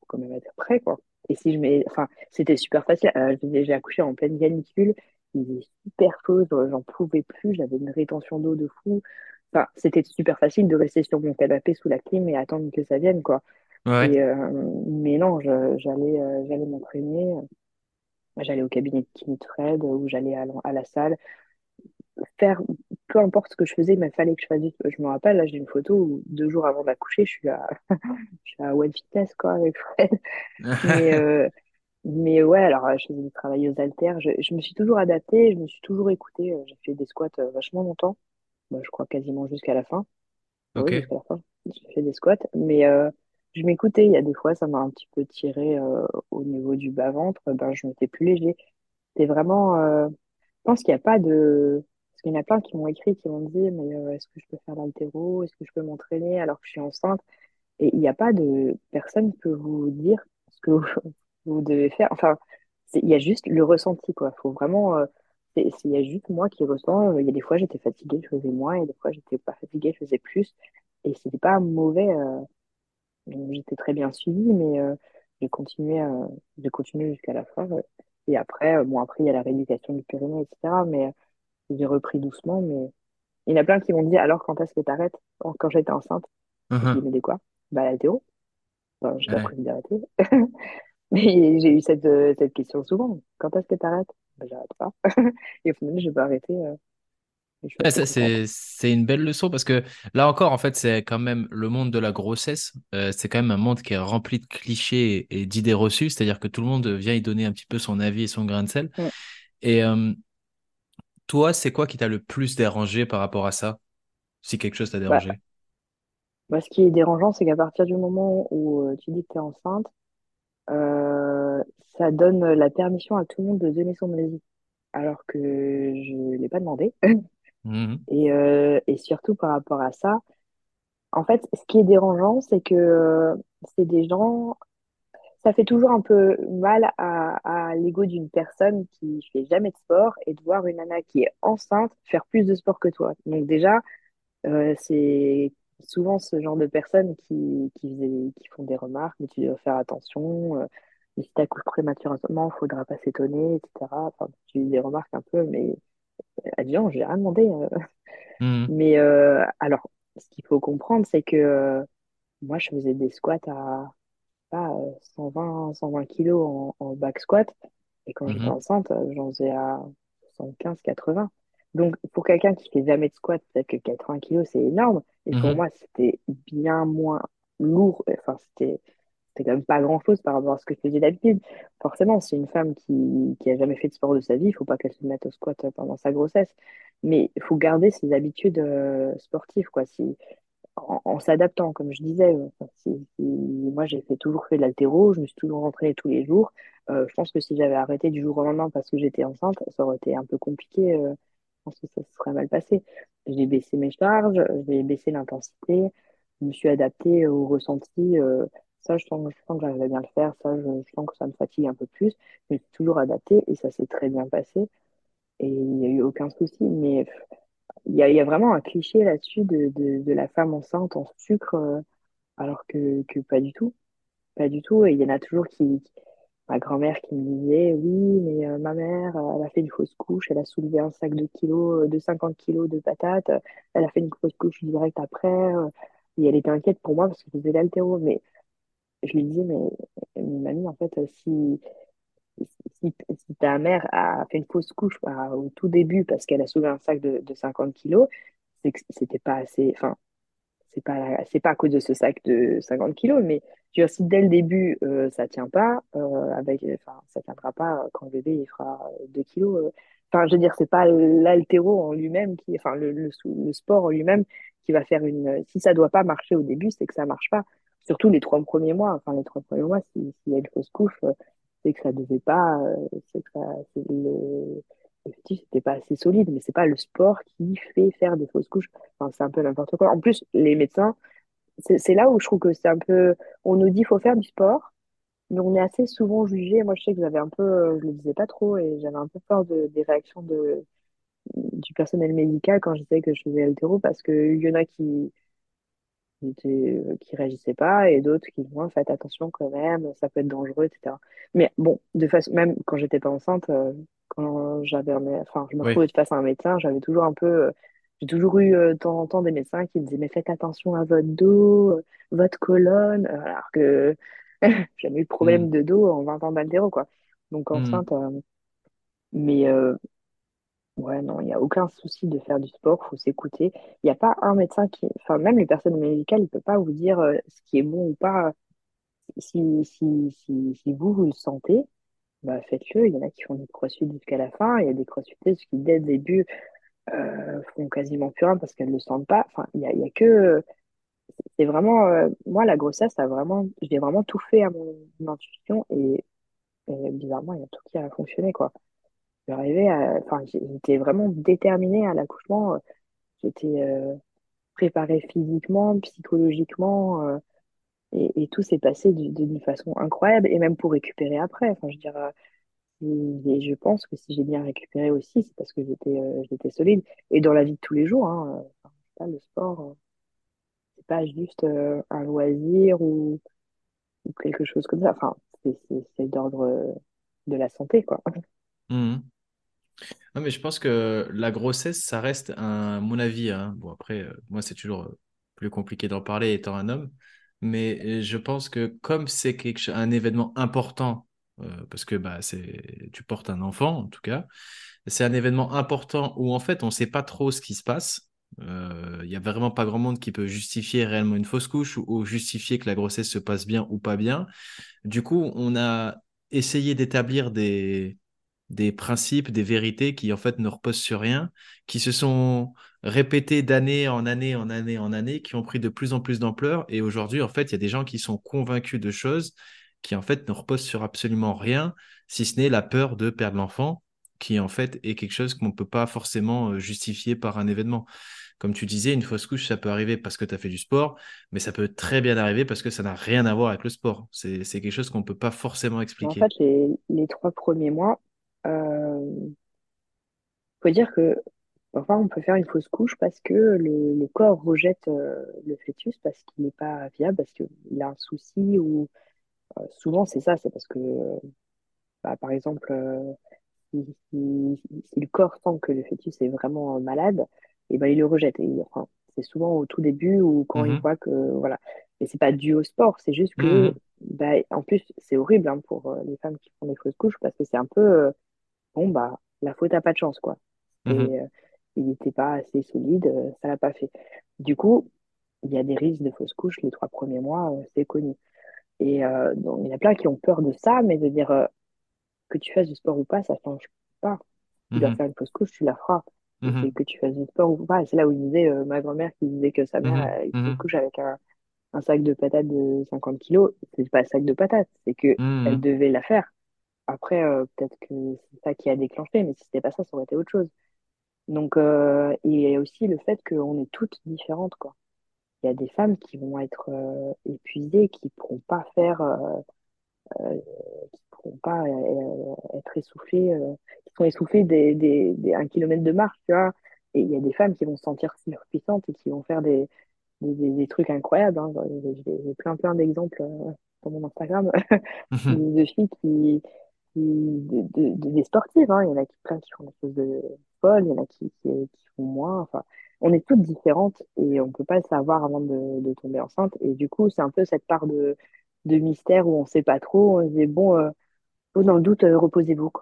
faut quand même être prêt quoi. Et si je mets, enfin c'était super facile. Euh, j'ai accouché en pleine canicule, il faisait super chaud, j'en pouvais plus, j'avais une rétention d'eau de fou. Enfin c'était super facile de rester sur mon canapé sous la clim et attendre que ça vienne quoi. Ouais. Et, euh, mais non, j'allais euh, j'allais m'entraîner. J'allais au cabinet de Kiné Fred ou j'allais à, la- à la salle. Faire peu importe ce que je faisais, il fallait que je fasse du. Je me rappelle, là, j'ai une photo où deux jours avant d'accoucher, je suis à, [LAUGHS] je suis à One Fitness, quoi, avec Fred. [LAUGHS] Mais, euh, mais ouais, alors, euh, je faisais du travail aux haltères. Je, je me suis toujours adaptée, je me suis toujours écoutée. Euh, J'ai fait des squats euh, vachement longtemps. Bah, je crois quasiment jusqu'à la fin. Bah Ok. Oui, jusqu'à la fin. J'ai fait des squats. Mais euh, je m'écoutais. Il y a des fois, ça m'a un petit peu tiré euh, au niveau du bas-ventre. Ben, je m'étais plus léger. C'était vraiment. euh, Je pense qu'il n'y a pas de. Qu'il y en a plein qui m'ont écrit, qui m'ont dit, mais euh, est-ce que je peux faire l'haltéro? Est-ce que je peux m'entraîner alors que je suis enceinte? Et il n'y a pas de personne qui peut vous dire ce que [LAUGHS] vous, devez faire. Enfin, il y a juste le ressenti, quoi. Faut vraiment. euh, Il y a juste moi qui ressens. euh, Il y a des fois, j'étais fatiguée, je faisais moins. Et des fois, j'étais pas fatiguée, je faisais plus. Et c'était pas mauvais. j'étais très bien suivie, mais j'ai continué, j'ai continué jusqu'à la fin. Et après, bon, après, il y a la rééducation du périnée, etc. Mais j'ai repris doucement. Mais il y en a plein qui m'ont dit, alors quand est-ce que t'arrêtes? Quand quand j'étais enceinte, je Mhm. mais de quoi? Bah, l'haltéro. Enfin, j'ai pas Ouais. d'arrêter. [LAUGHS] Mais j'ai eu cette, euh, cette question souvent. Quand est-ce que t'arrêtes? Ben, j'arrête pas. [LAUGHS] Et au final, j'ai pas arrêté. euh, je contente. c'est, c'est une belle leçon parce que là encore, en fait, c'est quand même le monde de la grossesse. euh, c'est quand même un monde qui est rempli de clichés et d'idées reçues. C'est-à-dire que tout le monde vient y donner un petit peu son avis et son grain de sel. Mm. Et euh, toi, c'est quoi qui t'a le plus dérangé par rapport à ça? Si quelque chose t'a Bah, dérangé. bah, ce qui est dérangeant, c'est qu'à partir du moment où euh, tu dis que t'es enceinte, euh, ça donne la permission à tout le monde de donner son avis. Alors que je l'ai pas demandé. Mhm. [LAUGHS] Et, euh, et surtout par rapport à ça, en fait, ce qui est dérangeant, c'est que c'est des gens ça fait toujours un peu mal à, à l'ego d'une personne qui fait jamais de sport et de voir une nana qui est enceinte faire plus de sport que toi. Donc déjà, euh, c'est souvent ce genre de personnes qui, qui, qui font des remarques, mais tu dois faire attention. euh, et si t'accouches prématurément, il faudra pas s'étonner, etc. Enfin, tu dis des remarques un peu, mais adieu, j'ai rien demandé. euh. Mhm. Mais euh, alors, ce qu'il faut comprendre, c'est que euh, moi, je faisais des squats à pas, euh, 120, 120 kilos en, en back squat. Et quand j'étais Mhm. enceinte, j'en faisais à 75, 80. Donc, pour quelqu'un qui fait jamais de squat, peut-être que 80 kilos, c'est énorme. Et pour Mhm. moi, c'était bien moins lourd. Enfin, c'était, quand même pas grand-chose par rapport à ce que je faisais d'habitude. Forcément, c'est une femme qui, qui a jamais fait de sport de sa vie. Il faut pas qu'elle se mette au squat pendant sa grossesse. Mais il faut garder ses habitudes euh, sportives, quoi. Si, en, s'adaptant, comme je disais. euh, moi, j'ai fait, toujours fait de l'haltéro, je me suis toujours entraînée tous les jours. Euh, je pense que si j'avais arrêté du jour au lendemain parce que j'étais enceinte, ça aurait été un peu compliqué. euh, je pense que ça se serait mal passé. J'ai baissé mes charges, j'ai baissé l'intensité, je me suis adaptée au ressenti. ça, je sens, je sens que j'arrive à bien le faire. Ça, je, je sens que ça me fatigue un peu plus. Je me suis toujours adaptée et ça s'est très bien passé. Et il n'y a eu aucun souci. Mais il y a, vraiment un cliché là-dessus de, de, la femme enceinte en sucre, euh, alors que, que pas du tout. Pas du tout. Et il y en a toujours qui, ma grand-mère qui me disait, oui, mais euh, ma mère, elle a fait une fausse couche, elle a soulevé un sac de kilos, euh, de 50 kilos de patates, elle a fait une fausse couche direct après, et elle était inquiète pour moi parce que je faisais l'haltéro. Mais je lui disais, mais, mais mamie, en fait, si, si, ta mère a fait une fausse couche au tout début parce qu'elle a soulevé un sac de, de 50 kilos, c'est que c'était pas assez. Enfin, c'est pas, c'est pas à cause de ce sac de 50 kilos, mais veux dire, si dès le début euh, ça tient pas, euh, avec, enfin, ça tiendra pas euh, quand le bébé fera 2 kilos. euh. Enfin, je veux dire, c'est pas l'haltéro en lui-même qui, enfin, le, sport en lui-même qui va faire une. Si ça doit pas marcher au début, c'est que ça marche pas. Surtout les trois premiers mois. Enfin, les trois premiers mois, si- s'il y a une fausse couche, euh, c'est que ça devait pas. euh, c'est que ça, le, le fœtus n'était pas assez solide, mais c'est pas le sport qui fait faire des fausses couches. Enfin, c'est un peu n'importe quoi. En plus, les médecins, c'est là où je trouve que c'est un peu. On nous dit faut faire du sport, mais on est assez souvent jugé. Moi, je sais que j'avais un peu. euh, Je le disais pas trop et j'avais un peu peur de, des réactions de, du personnel médical quand je disais que je faisais haltéro parce qu'il y en a qui, qui, étaient- qui réagissaient pas et d'autres qui disaient faites attention quand même, ça peut être dangereux, etc. Mais bon, de façon, même quand j'étais pas enceinte, euh, quand j'avais enfin, je me Oui. retrouvais face à un médecin, j'avais toujours un peu. euh, j'ai toujours eu euh, de temps en temps des médecins qui me disaient mais faites attention à votre dos, euh, votre colonne, euh, alors que [LAUGHS] j'ai jamais eu de problème Mhm. de dos en 20 ans d'haltéro, quoi. Donc Mhm. enceinte, euh, mais, euh, Ouais, non, il n'y a aucun souci de faire du sport, faut s'écouter. Il n'y a pas un médecin qui, enfin, même les personnes médicales, il peut pas vous dire euh, ce qui est bon ou pas. Si, si, si, si vous, vous le sentez, bah, faites-le. Il y en a qui font du crossfit jusqu'à la fin. Il y a des crossfiteuses qui, dès le début, euh, font quasiment plus rien parce qu'elles ne le sentent pas. Enfin, il y a, il y a que. C'est vraiment. euh, moi, la grossesse, vraiment. J'ai vraiment tout fait à mon, mon intuition et, et bizarrement, il y a tout qui a fonctionné, quoi. À. Enfin, j'étais vraiment déterminée à l'accouchement. J'étais euh, préparée physiquement, psychologiquement. euh, et, tout s'est passé du- d'une façon incroyable. Et même pour récupérer après. Enfin, je euh, Et je pense que si j'ai bien récupéré aussi, c'est parce que j'étais euh, j'étais solide. Et dans la vie de tous les jours, hein, euh, enfin, le sport, euh, c'est pas juste euh, un loisir ou, quelque chose comme ça. Enfin, c'est d'ordre euh, de la santé, quoi. Mhm. Non, mais je pense que la grossesse, ça reste un, mon avis. hein. Bon, après, euh, moi, c'est toujours euh, plus compliqué d'en parler étant un homme. Mais euh, je pense que comme c'est quelque, un événement important, euh, parce que bah, c'est, tu portes un enfant, en tout cas, c'est un événement important où en fait, on ne sait pas trop ce qui se passe. Euh, Il y a vraiment pas grand monde qui peut justifier réellement une fausse couche ou, ou justifier que la grossesse se passe bien ou pas bien. Du coup, on a essayé d'établir des, des principes, des vérités qui en fait ne reposent sur rien, qui se sont répétés d'année en année en année en année, qui ont pris de plus en plus d'ampleur. Et aujourd'hui, en fait, il y a des gens qui sont convaincus de choses qui en fait ne reposent sur absolument rien, si ce n'est la peur de perdre l'enfant, qui en fait est quelque chose qu'on ne peut pas forcément euh, justifier par un événement. Comme tu disais, une fausse couche, ça peut arriver parce que tu as fait du sport, mais ça peut très bien arriver parce que ça n'a rien à voir avec le sport. C'est, quelque chose qu'on ne peut pas forcément Mais en expliquer. fait, les, les trois premiers mois, euh, faut dire que parfois on peut faire une fausse couche parce que le, le corps rejette euh, le fœtus parce qu'il n'est pas viable, parce qu'il a un souci ou euh, souvent c'est ça, c'est parce que bah, par exemple si, le corps sent que le fœtus est vraiment malade, et ben il le rejette. Et, enfin, c'est souvent au tout début ou quand il Mhm. voit que voilà. Mais c'est pas dû au sport, c'est juste que Mhm. bah, en plus c'est horrible hein, pour les femmes qui font des fausses couches parce que c'est un peu bon bah la faute a pas de chance quoi. Mhm. Et euh, il n'était pas assez solide, euh, ça l'a pas fait. Du coup, il y a des risques de fausses couches les trois premiers mois, euh, c'est connu. Et euh, donc, il y en a plein qui ont peur de ça, mais de dire euh, que tu fasses du sport ou pas, ça change pas. Tu dois Mhm. faire une fausse couche, tu la feras. Mhm. que tu fasses du sport ou pas. C'est là où il disait, euh, ma grand-mère qui disait que sa mère Mhm. a une fausse Mhm. couche avec un, un sac de patates de 50 kilos. C'est pas un sac de patates, c'est que elle Mhm. devait la faire. Après, euh, peut-être que c'est ça qui a déclenché, mais si c'était pas ça, ça aurait été autre chose. Donc, euh, il y a aussi le fait qu'on est toutes différentes, quoi. Il y a des femmes qui vont être euh, épuisées, qui pourront pas faire, euh, qui pourront pas être essoufflées, qui sont essoufflées des, des, des un kilomètre de marche, tu vois. Et il y a des femmes qui vont se sentir surpuissantes et qui vont faire des, des, trucs incroyables. hein. J'ai plein plein d'exemples sur mon Instagram [LAUGHS] de, de filles qui, qui de, de- de- des sportives, hein. Il y en a qui, plein qui font des choses de folles, il y en a qui, qui, qui font moins. Enfin, on est toutes différentes et on peut pas le savoir avant de, de tomber enceinte. Et du coup, c'est un peu cette part de, de mystère où on sait pas trop. On se dit, bon, euh, dans le doute, euh, reposez-vous.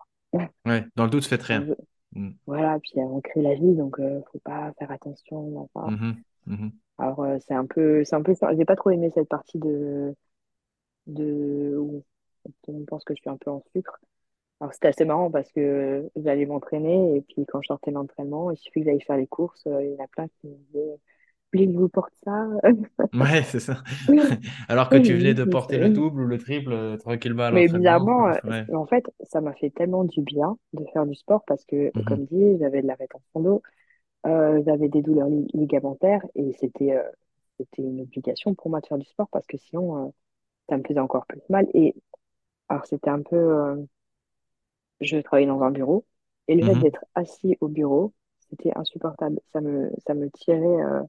Ouais, dans le doute, faites rien. Mhm. Voilà, puis euh, on crée la vie, donc euh, faut pas faire attention. Enfin, Mhm. Mhm. alors, c'est un peu, c'est un peu. J'ai pas trop aimé cette partie de, de, où on pense que je suis un peu en sucre. Alors, c'était assez marrant parce que j'allais m'entraîner et puis quand je sortais de l'entraînement, il suffit que j'aille faire les courses. euh, Il y en a plein qui me disaient, je vous porte ça? [LAUGHS] Ouais, c'est ça. [LAUGHS] Alors que Oui, tu venais oui, de oui, porter le double ou le triple euh, tranquillement Mais bizarrement, euh, Ouais. en fait, ça m'a fait tellement du bien de faire du sport parce que, Mhm. comme dit, j'avais de la rétention d'eau, euh, j'avais des douleurs li- ligamentaires et c'était euh, c'était une obligation pour moi de faire du sport parce que sinon, euh, ça me faisait encore plus mal. Et alors, c'était un peu, euh, je travaillais dans un bureau et le fait Mhm. d'être assis au bureau, c'était insupportable. Ça me, ça me tirait, euh,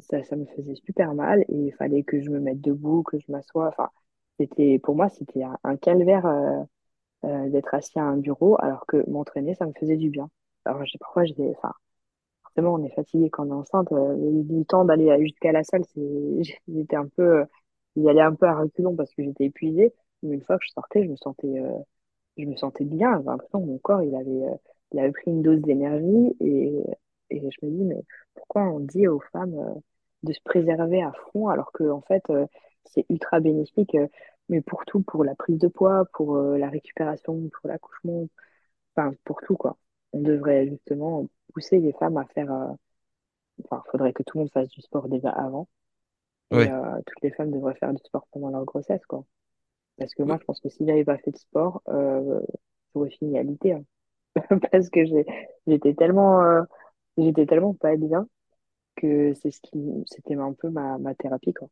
ça, ça me faisait super mal et il fallait que je me mette debout, que je m'assoie. Enfin, c'était, pour moi, c'était un, un calvaire, euh, euh, d'être assis à un bureau alors que m'entraîner, ça me faisait du bien. Alors, j'ai, parfois, j'ai, enfin, forcément, on est fatigué quand on est enceinte. euh, le temps d'aller jusqu'à la salle, c'est, [LAUGHS] j'étais un peu, j'y allais un peu à reculons parce que j'étais épuisée. Mais une fois que je sortais, je me sentais, euh, je me sentais bien. J'avais l'impression que mon corps, il avait, euh, il avait pris une dose d'énergie et, et je me dis, mais pourquoi on dit aux femmes euh, de se préserver à fond alors que en fait, c'est ultra bénéfique, mais pour tout, pour la prise de poids, pour la récupération, pour l'accouchement, enfin, pour tout, quoi. On devrait justement pousser les femmes à faire, enfin, il faudrait que tout le monde fasse du sport déjà avant et Ouais. toutes les femmes devraient faire du sport pendant leur grossesse, quoi. Parce que moi, je pense que si j'avais pas fait de sport, euh, j'aurais fini à l'IT, hein. [LAUGHS] Parce que j'étais tellement, euh, j'étais tellement pas bien que c'est ce qui, c'était un peu ma, ma thérapie, quoi.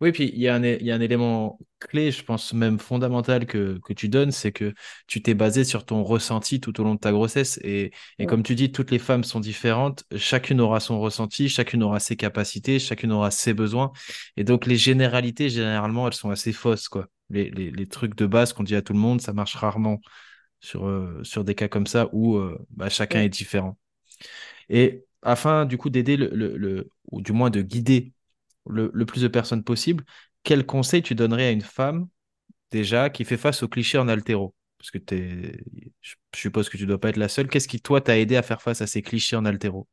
Oui, puis il y a un, é- il y a un élément clé, je pense même fondamental que, que tu donnes, c'est que tu t'es basé sur ton ressenti tout au long de ta grossesse. Et, et Mm. comme tu dis, toutes les femmes sont différentes, chacune aura son ressenti, chacune aura ses capacités, chacune aura ses besoins. Et donc les généralités, généralement, elles sont assez fausses, quoi. Les, les, les trucs de base qu'on dit à tout le monde, ça marche rarement sur, euh, sur des cas comme ça où euh, bah, chacun est différent. Et afin du coup d'aider le, le, le- ou du moins de guider le, plus de personnes possible, quel conseil tu donnerais à une femme déjà qui fait face aux clichés en haltéro? Parce que je suppose que tu dois pas être la seule. Qu'est-ce qui, toi, t'a aidé à faire face à ces clichés en haltéro?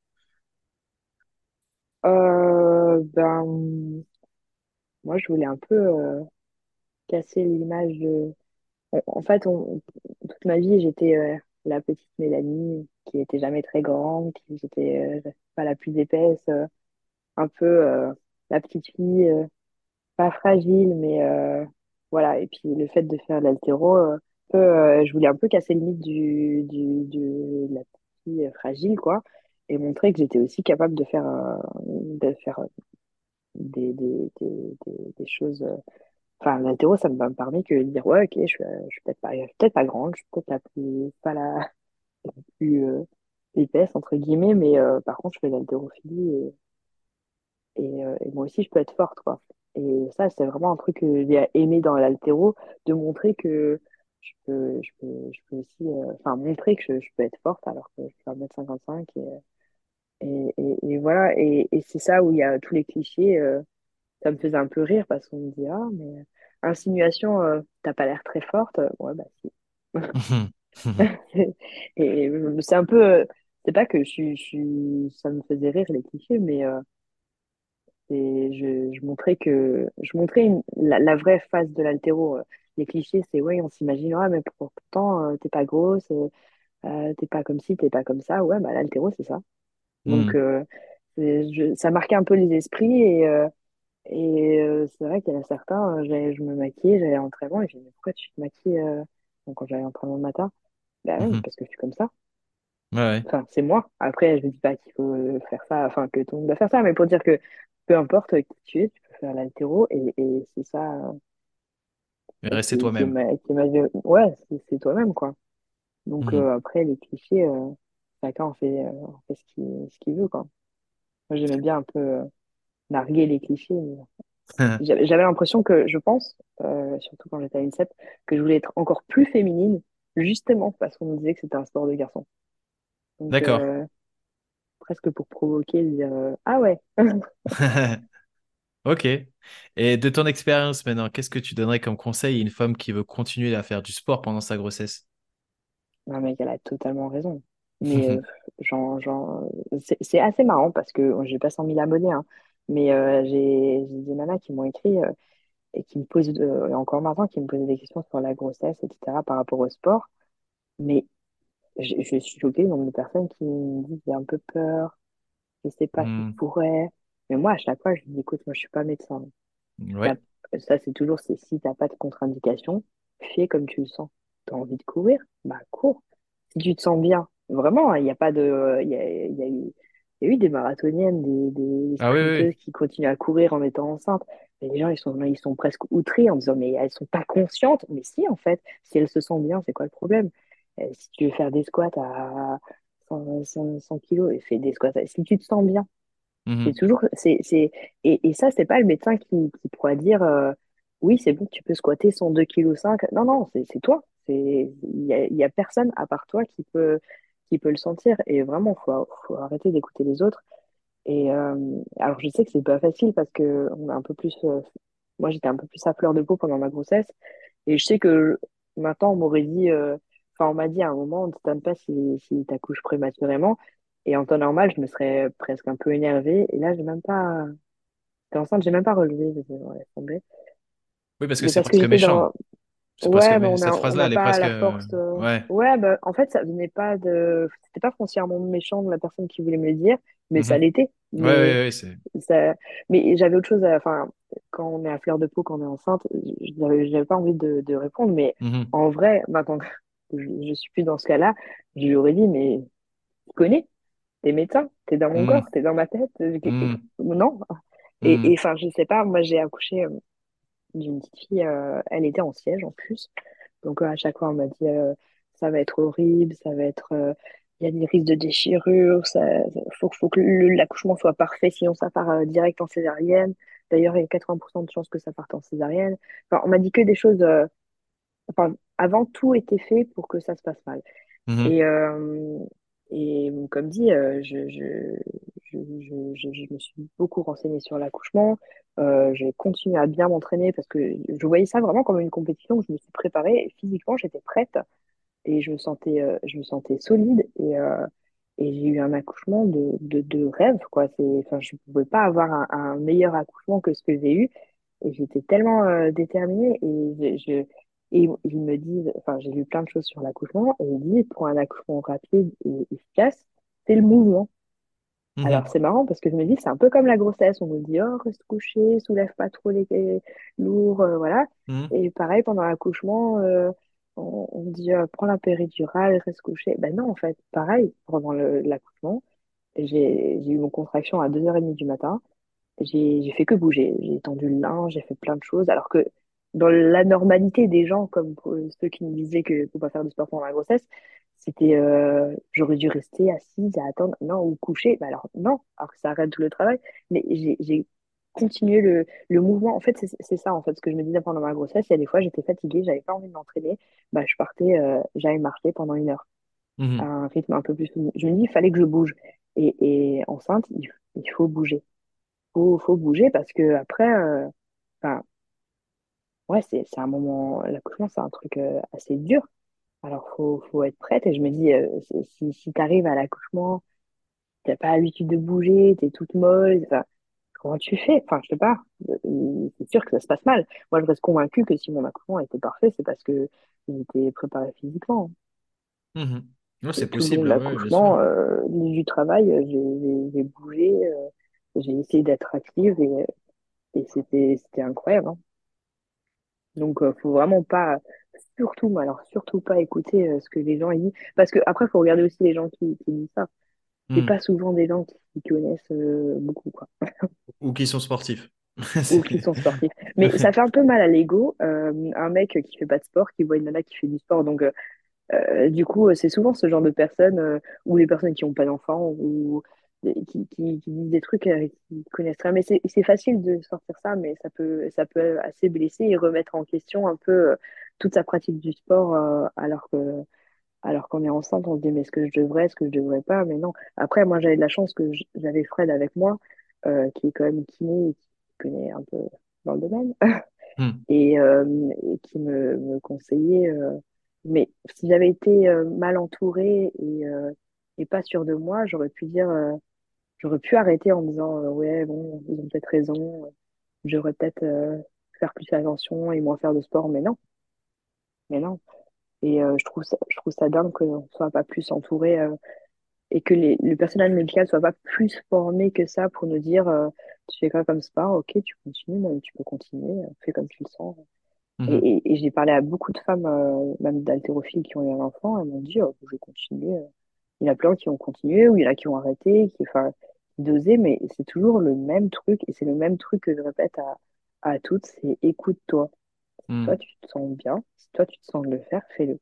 Euh, ben, moi, je voulais un peu euh, casser l'image de... En, en fait, toute ma vie, j'étais euh, la petite Mélanie qui était jamais très grande, qui n'était pas la plus épaisse, euh, un peu euh, la petite fille, euh, pas fragile, mais euh, voilà. Et puis le fait de faire de l'haltéro, euh, peu, je voulais un peu casser le mythe du, du, de la petite fille fragile, quoi, et montrer que j'étais aussi capable de faire, de faire des, des, des, des, choses. Enfin, l'haltéro, ça m'a permis que de dire, ouais, ok, je suis, suis peut-être pas, peut-être pas grande, je suis peut-être la plus, pas la plus euh, épaisse, entre guillemets, mais euh, par contre, je fais l'haltérophilie et, et, euh, et moi aussi, je peux être forte, quoi. Et ça, c'est vraiment un truc que j'ai aimé dans l'haltéro, de montrer que je peux, je peux, je peux aussi, euh, enfin, montrer que je, je peux être forte alors que je fais 1m55 et, et, et, et voilà. Et, et c'est ça où il y a tous les clichés. euh, ça me faisait un peu rire parce qu'on me dit, ah, mais insinuation, euh, t'as pas l'air très forte. Ouais, bah si. [LAUGHS] [LAUGHS] Et c'est un peu, c'est pas que je, suis- je, suis- ça me faisait rire les clichés, mais euh, je, je montrais que, je montrais une- la, la vraie face de l'haltéro. euh. Les clichés, c'est ouais, on s'imagine, ouais, mais pourtant, euh, t'es pas grosse, euh, euh, t'es pas comme ci, t'es pas comme ça. Ouais, bah l'haltéro, c'est ça. Donc, Hmm, euh, je- ça marquait un peu les esprits et, euh, Et c'est vrai qu'il y en a certains, je me maquillais, j'allais à l'entraînement et je me disais, pourquoi tu te maquilles donc, quand j'allais à l'entraînement le matin? Bah oui, mhm. parce que je suis comme ça. Ouais, ouais. Enfin, c'est moi. Après, je ne dis pas qu'il faut faire ça, enfin que tout le monde doit faire ça, mais pour dire que peu importe qui tu es, tu peux faire l'haltéro et, et c'est ça Mais euh, est toi-même. Ouais, c'est toi-même, quoi. Donc Mhm. euh, après, les clichés, euh, chacun en fait, euh, en fait ce qu'il ce qu'il veut, quoi. Moi, j'aimais bien un peu euh, narguer les clichés, [LAUGHS] J'avais j'avais l'impression que, je pense, euh, surtout quand j'étais à l'INSEP, que je voulais être encore plus féminine, justement parce qu'on me disait que c'était un sport de garçon. D'accord. Presque pour provoquer, dire euh, Ah ouais, [LAUGHS] [LAUGHS] Ok. Et de ton expérience maintenant, qu'est-ce que tu donnerais comme conseil à une femme qui veut continuer à faire du sport pendant sa grossesse? non, mais elle a totalement raison. [LAUGHS] Mais euh, genre, genre, c'est assez marrant parce que j'ai pas 100 000 abonnés, hein, mais euh, j'ai des nanas qui m'ont écrit euh, et qui me posent, euh, encore maintenant, qui me posaient des questions sur la grossesse, etc., par rapport au sport. Mais je, je suis choquée du nombre de personnes qui me disent j'ai un peu peur je sais pas si je pourrais. Mais moi, à chaque fois, je dis, écoute, moi, je suis pas médecin. Ouais. Ça, c'est toujours, si t'as pas de contre-indication, fais comme tu le sens. T'as envie de courir? Bah, cours. Si tu te sens bien, vraiment, hein, il n'y a pas de, il y a, y a y a eu des marathoniennes, des, des Ah oui, oui. qui continuent à courir en étant enceintes. Mais les gens, ils sont, ils sont presque outrés en disant, mais elles sont pas conscientes. Mais si, en fait, si elles se sentent bien, c'est quoi le problème? Euh, si tu veux faire des squats à 100, 100 100 kilos, et fais des squats. à- Si tu te sens bien, c'est Mhm. toujours, c'est, c'est, et, et ça, c'est pas le médecin qui, qui pourra dire, euh, oui, c'est bon, tu peux squatter 102 kg 5. Non, non, c'est, c'est toi. C'est, il y a, il y a personne à part toi qui peut, qui peut le sentir. Et vraiment, faut, faut arrêter d'écouter les autres. Et, euh, alors, je sais que c'est pas facile parce que on a un peu plus, euh, moi, j'étais un peu plus à fleur de peau pendant ma grossesse. Et je sais que maintenant, on m'aurait dit, euh, enfin, on m'a dit à un moment, on ne t'étonne pas si, si tu accouches prématurément. Et en temps normal, je me serais presque un peu énervée. Et là, j'ai même pas. T'es enceinte, j'ai même pas relevé. Oui, parce que c'est que presque méchant. dans. Ouais, mais on Cette phrase-là, elle est presque. la force. euh, Ouais. Ouais, bah, en fait, ça venait pas de. C'était pas foncièrement méchant de la personne qui voulait me le dire, mais ça Mhm. l'était. Ouais, ouais, ouais, c'est. ça... mais j'avais autre chose à. Enfin, quand on est à fleur de peau, quand on est enceinte, je n'avais j'avais pas envie de, de répondre. Mais Mhm. en vrai, maintenant je, je suis plus dans ce cas-là, je lui aurais dit, mais tu connais, t'es médecin, t'es dans mon corps, Mhm. t'es dans ma tête. Mhm. Non. Et et, enfin, je sais pas, moi j'ai accouché euh, d'une petite fille, euh, elle était en siège en plus. Donc, à chaque fois, on m'a dit, ça va être horrible, ça va être, il y a des risques de déchirure, ça- faut, faut que l'accouchement soit parfait, sinon ça part euh, direct en césarienne. D'ailleurs, il y a 80% de chances que ça parte en césarienne. Enfin, on m'a dit que des choses, euh, enfin, avant, tout était fait pour que ça se passe mal. Mhm. Et, euh, et comme dit, euh, je, je, je, je, me suis beaucoup renseignée sur l'accouchement. Euh, j'ai continué à bien m'entraîner parce que je voyais ça vraiment comme une compétition où je me suis préparée et physiquement j'étais prête et je me sentais, euh, je me sentais solide et, euh, et j'ai eu un accouchement de, de, de rêve, quoi. Enfin, je ne pouvais pas avoir un, un meilleur accouchement que ce que j'ai eu et j'étais tellement euh, déterminée et je, je- et ils me disent, enfin, j'ai lu plein de choses sur l'accouchement et ils disent pour un accouchement rapide et efficace, c'est le mouvement. Alors, Mhm. c'est marrant parce que je me dis, c'est un peu comme la grossesse. On nous dit, oh, reste couché, soulève pas trop les lourds, euh, voilà. Mhm. Et pareil, pendant l'accouchement, euh, on, on dit, euh, prends la péridurale, reste couché. Ben non, en fait, pareil, pendant l'accouchement, j'ai, eu mon contraction à 2h30 du matin. J'ai, j'ai fait que bouger. J'ai tendu le linge, j'ai fait plein de choses. Alors que dans la normalité des gens, comme pour ceux qui me disaient que faut pas faire de sport pendant la grossesse, c'était euh, j'aurais dû rester assise à attendre, non, ou coucher. Bah alors non, alors que ça arrête tout le travail. Mais j'ai, continué le, le mouvement. En fait, c'est ça, en fait, ce que je me disais pendant ma grossesse. Il y a des fois, j'étais fatiguée, j'avais pas envie de m'entraîner. Bah, je partais, euh, j'allais marcher pendant une heure à Mhm. un rythme un peu plus. Je me dis, il fallait que je bouge. Et, et enceinte, il, il faut bouger faut, faut bouger parce que après, euh, enfin, ouais, c'est, c'est un moment, l'accouchement, c'est un truc euh, assez dur. Alors, faut, faut être prête. Et je me dis, euh, si, si tu arrives à l'accouchement, t'as pas l'habitude de bouger, t'es toute molle, enfin, comment tu fais? Enfin, je sais pas. Euh, C'est sûr que ça se passe mal. Moi, je reste convaincue que si mon accouchement était parfait, c'est parce que j'étais préparée physiquement. Mhm. Ouais, c'est possible, ouais, l'accouchement, euh, du travail, euh, j'ai bougé, euh, j'ai essayé d'être active et, et c'était, c'était incroyable. hein. Donc, euh, faut vraiment pas, surtout, alors surtout pas écouter euh, ce que les gens disent. Parce que après, faut regarder aussi les gens qui, qui disent ça. C'est pas Mhm. souvent des gens qui, qui connaissent euh, beaucoup, quoi, Ou qui sont sportifs. [LAUGHS] ou qui sont sportifs. Mais ça fait un peu mal à l'ego, euh, un mec qui fait pas de sport, qui voit une nana qui fait du sport. Donc, euh, du coup, c'est souvent ce genre de personnes, euh, ou les personnes qui ont pas d'enfants, ou qui, qui, qui disent des trucs euh, qu'ils connaissent rien. Mais c'est c'est facile de sortir ça, mais ça peut, ça peut assez blesser et remettre en question un peu euh, toute sa pratique du sport, euh, alors que, alors qu'on est enceinte, on se dit, mais est-ce que je devrais, est-ce que je devrais pas? Mais non. Après, moi, j'avais de la chance que j'avais Fred avec moi, euh, qui est quand même kiné et qui connaît un peu dans le domaine Mhm. [LAUGHS] et, euh, et qui me, me conseillait. euh, mais si j'avais été euh, mal entourée et, euh, et pas sûre de moi, j'aurais pu dire, euh, j'aurais pu arrêter en me disant, euh, ouais, bon, ils ont peut-être raison, euh, j'aurais peut-être euh, faire plus attention et moins faire de sport, mais non, mais non. Et euh, je trouve ça, je trouve ça dingue qu'on soit pas plus entouré euh, et que les, le personnel médical soit pas plus formé que ça pour nous dire, euh, tu fais quoi comme sport, ok, tu continues, tu peux continuer, fais comme tu le sens. Et, Mhm. et, et j'ai parlé à beaucoup de femmes, euh, même d'haltérophiles, qui ont eu un enfant, elles m'ont dit, oh, je vais continuer. euh. Il y en a plein qui ont continué, ou il y en a qui ont arrêté, qui, enfin, dosaient, mais c'est toujours le même truc, et c'est le même truc que je répète à, à toutes, c'est écoute-toi. Si toi, Mhm. tu te sens bien, si toi, tu te sens de le faire, fais-le.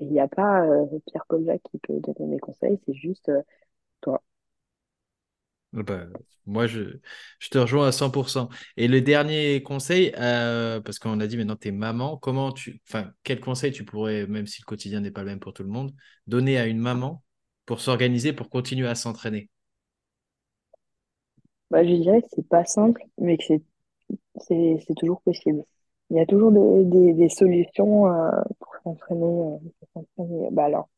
Et il n'y a pas euh, Pierre-Paul Jacques qui peut donner mes conseils, c'est juste euh, toi. Bah, moi, je, je te rejoins à 100%. Et le dernier conseil, euh, parce qu'on a dit maintenant tu es maman, comment tu, enfin, quel conseil tu pourrais, même si le quotidien n'est pas le même pour tout le monde, donner à une maman pour s'organiser, pour continuer à s'entraîner? Bah, je dirais que c'est pas simple, mais que c'est toujours possible. il y a toujours des, des, solutions euh, pour s'entraîner. euh, pour s'entraîner. Bah alors,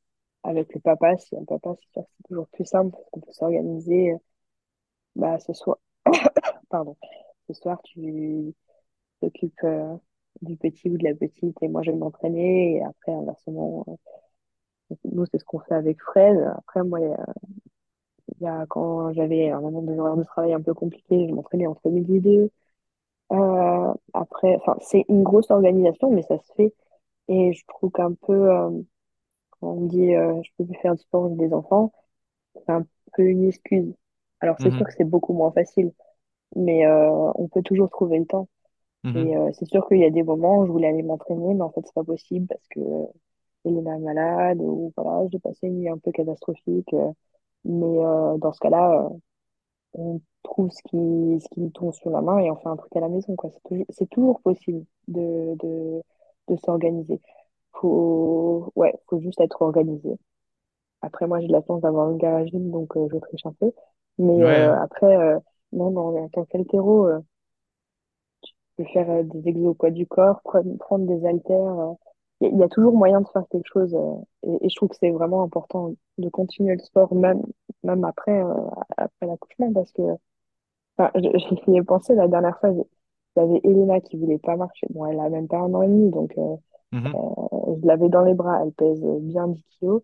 avec le papa, si un papa, c'est toujours plus simple parce qu'on peut s'organiser. Bah, ce soir, [COUGHS] pardon, ce soir, tu t'occupes euh, du petit ou de la petite et moi, je vais m'entraîner. Et après, inversement, euh, nous, c'est ce qu'on fait avec Fred. Après, moi, il y a, quand j'avais un moment de horaire de travail un peu compliqué, je m'entraînais entre midi et deux. Euh, après, enfin, c'est une grosse organisation, mais ça se fait. Et je trouve qu'un peu, quand on dit je peux plus faire du sport avec des enfants, c'est un peu une excuse. Alors c'est sûr Mhm, que c'est beaucoup moins facile, mais euh, on peut toujours trouver le temps. Et mhm, euh, c'est sûr qu'il y a des moments où je voulais aller m'entraîner, mais en fait c'est pas possible parce que Elena est malade ou voilà, j'ai passé une nuit un peu catastrophique. euh, mais euh, dans ce cas-là, euh, on trouve ce qui, ce qui nous tombe sur la main et on fait un truc à la maison, quoi. C'est toujours, c'est toujours possible de, de, de s'organiser. Faut, ouais, faut juste être organisé. Après, moi, j'ai de la chance d'avoir une garagine, donc euh, je triche un peu. Mais Ouais. euh, après, euh, même en, en tant qu'haltéro, euh, je peux faire des exos au poids du corps, prendre, prendre des haltères. Il y, a il y a toujours moyen de faire quelque chose. et, et je trouve que c'est vraiment important de continuer le sport, même, même après, après l'accouchement, parce que Enfin, [LAUGHS] j'y ai pensé la dernière fois, j'avais Elena qui voulait pas marcher. Bon, elle a même pas un an et demi, donc euh, Mhm, je l'avais dans les bras. Elle pèse bien 10 kilos.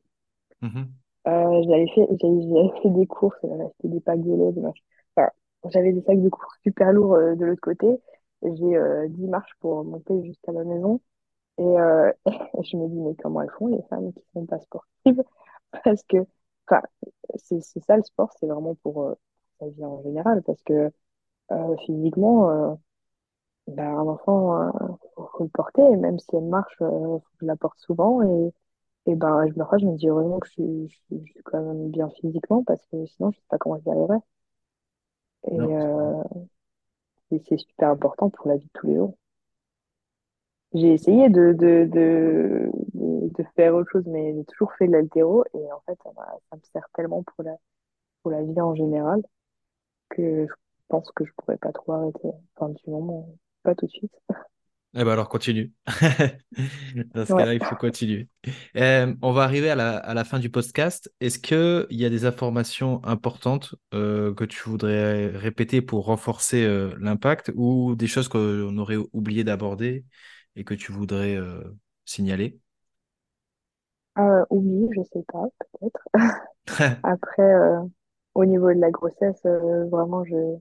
mhm. Euh, j'avais fait, j'avais j'avais fait des courses, elle avait acheté des packs de lait, des. Enfin, j'avais des sacs de courses super lourds euh, de l'autre côté. J'ai euh, 10 marches pour monter jusqu'à la maison. Et euh, [LAUGHS] je me dis, mais comment elles font les femmes qui sont pas sportives? [LAUGHS] Parce que, enfin, c'est ça le sport, c'est vraiment pour euh, sa vie en général. Parce que euh, physiquement, euh, Ben, un enfant, euh, faut, le porter, et même si elle marche, euh, faut que je la porte souvent. Et, et ben, je me crois, je me dis heureusement que je suis, je, je suis quand même bien physiquement, parce que sinon, je sais pas comment j'y arriverais. Non. Et, euh, et c'est super important pour la vie de tous les jours. J'ai essayé de, de, de, de, de faire autre chose, mais j'ai toujours fait de l'haltéro, et en fait, ça, m'a- ça me sert tellement pour la, pour la vie en général que je pense que je pourrais pas trop arrêter. Enfin, du moment, pas tout de suite. [LAUGHS] Eh ben alors continue. [LAUGHS] Dans ce Ouais. cas-là, il faut continuer. Euh, on va arriver à la, à la fin du podcast. Est-ce qu'il y a des informations importantes euh, que tu voudrais répéter pour renforcer euh, l'impact ou des choses qu'on aurait oublié d'aborder et que tu voudrais signaler? Oui, je sais pas, peut-être. [LAUGHS] Après, au niveau de la grossesse, vraiment, je,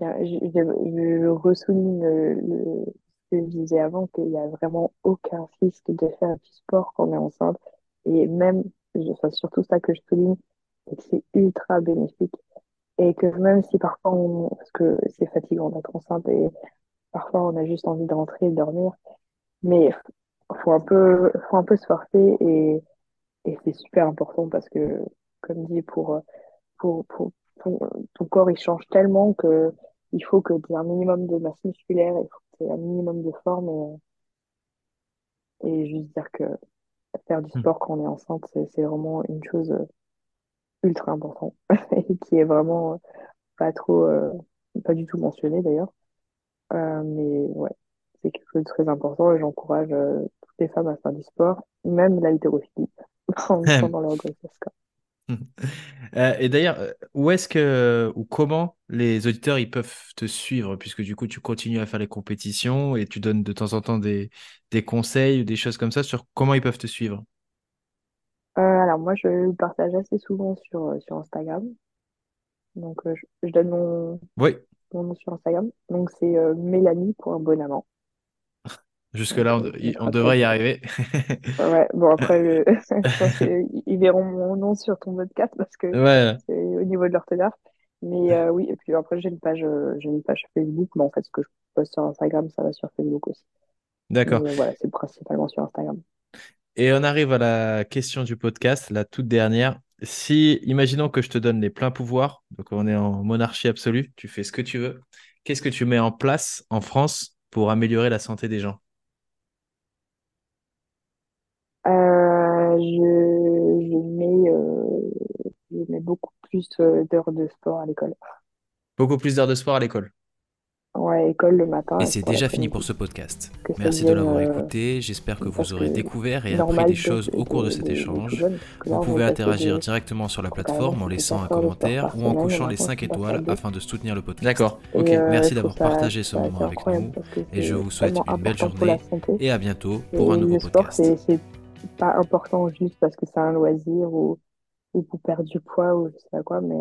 je, je, je ressouligne le, ce que je disais avant, qu'il n'y a vraiment aucun risque de faire du sport quand on est enceinte. Et même, enfin, surtout ça que je souligne, c'est que c'est ultra bénéfique. Et que même si parfois, on, parce que c'est fatigant d'être enceinte et parfois on a juste envie de rentrer et de dormir, mais faut un peu, faut un peu se forcer et, et c'est super important parce que, comme dit, pour pour, pour ton, ton corps il change tellement que il faut que tu aies un minimum de masse musculaire, il faut que tu aies un minimum de forme et, et juste dire que faire du sport quand on est enceinte, c'est, vraiment une chose euh, ultra importante [LAUGHS] et qui est vraiment euh, pas trop, euh, pas du tout mentionnée d'ailleurs. Euh, mais ouais, c'est quelque chose de très important et j'encourage euh, toutes les femmes à faire du sport, même l'haltérophilie [LAUGHS] pendant leur grossesse. Euh, et d'ailleurs, euh, où est-ce que ou comment les auditeurs ils peuvent te suivre? Puisque du coup tu continues à faire les compétitions et tu donnes de temps en temps des, des conseils ou des choses comme ça sur comment ils peuvent te suivre? Euh, alors moi, je partage assez souvent sur, euh, sur Instagram. Donc, euh, je, je donne mon, Oui, mon nom sur Instagram. Donc, c'est euh, Mélanie.bonamant. Donc, jusque-là on, devrait y arriver. Ouais, bon, après, [LAUGHS] je pense qu'ils verront mon nom sur ton podcast parce que Ouais, c'est au niveau de l'orthographe. Mais euh, oui, et puis après, j'ai une page, euh, j'ai une page Facebook. Mais en fait, ce que je poste sur Instagram, ça va sur Facebook aussi. d'accord. Euh, voilà, c'est principalement sur Instagram. Et on arrive à la question du podcast, la toute dernière. Si, imaginons que je te donne les pleins pouvoirs, donc on est en monarchie absolue, tu fais ce que tu veux. Qu'est-ce que tu mets en place en France pour améliorer la santé des gens? Euh, je, je mets, euh, je mets beaucoup plus euh, d'heures de sport à l'école. Beaucoup plus d'heures de sport à l'école. Ouais, école le matin. Et c'est déjà fini pour ce podcast. Merci de l'avoir écouté. J'espère que vous aurez découvert et appris des choses au cours de cet échange. Vous pouvez interagir directement sur la plateforme en laissant un commentaire ou en cochant les 5 étoiles afin de soutenir le podcast. D'accord. Ok. Merci d'avoir partagé ce moment avec nous. Et je vous souhaite une belle journée. Et à bientôt pour un nouveau podcast. Pas important juste parce que c'est un loisir ou, ou pour perdre du poids ou je sais pas quoi, mais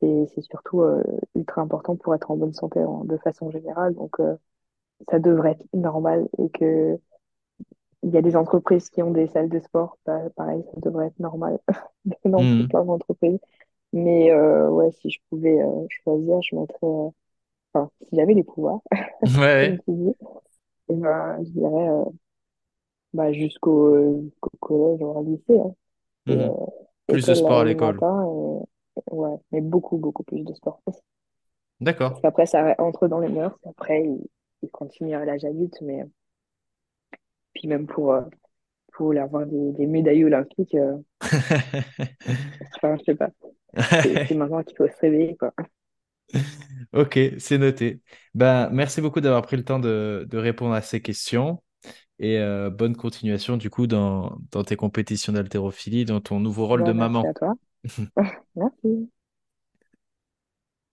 c'est surtout euh, ultra important pour être en bonne santé de façon générale. Donc, euh, ça devrait être normal et que il y a des entreprises qui ont des salles de sport, bah, pareil, ça devrait être normal [LAUGHS] dans mmh. plein d'entreprises. Mais euh, ouais, si je pouvais choisir, je mettrais, enfin, si j'avais les pouvoirs, [LAUGHS] ouais. et ben, je dirais bah, jusqu'au collège ou au lycée. Hein. Mmh. Plus de sport à l'école. Ouais, mais beaucoup, beaucoup plus de sport. D'accord. Parce qu'après, ça entre dans les mœurs. Après, il, il continue à l'âge adulte, mais puis même pour, euh, pour avoir des, des médailles olympiques, euh, [LAUGHS] enfin, je sais pas. C'est maintenant qu'il faut se réveiller, quoi. Ok, c'est noté. Ben, merci beaucoup d'avoir pris le temps de, de répondre à ces questions et euh, bonne continuation du coup dans, dans tes compétitions d'haltérophilie, dans ton nouveau rôle de maman. Merci à toi. [LAUGHS] [LAUGHS] Merci.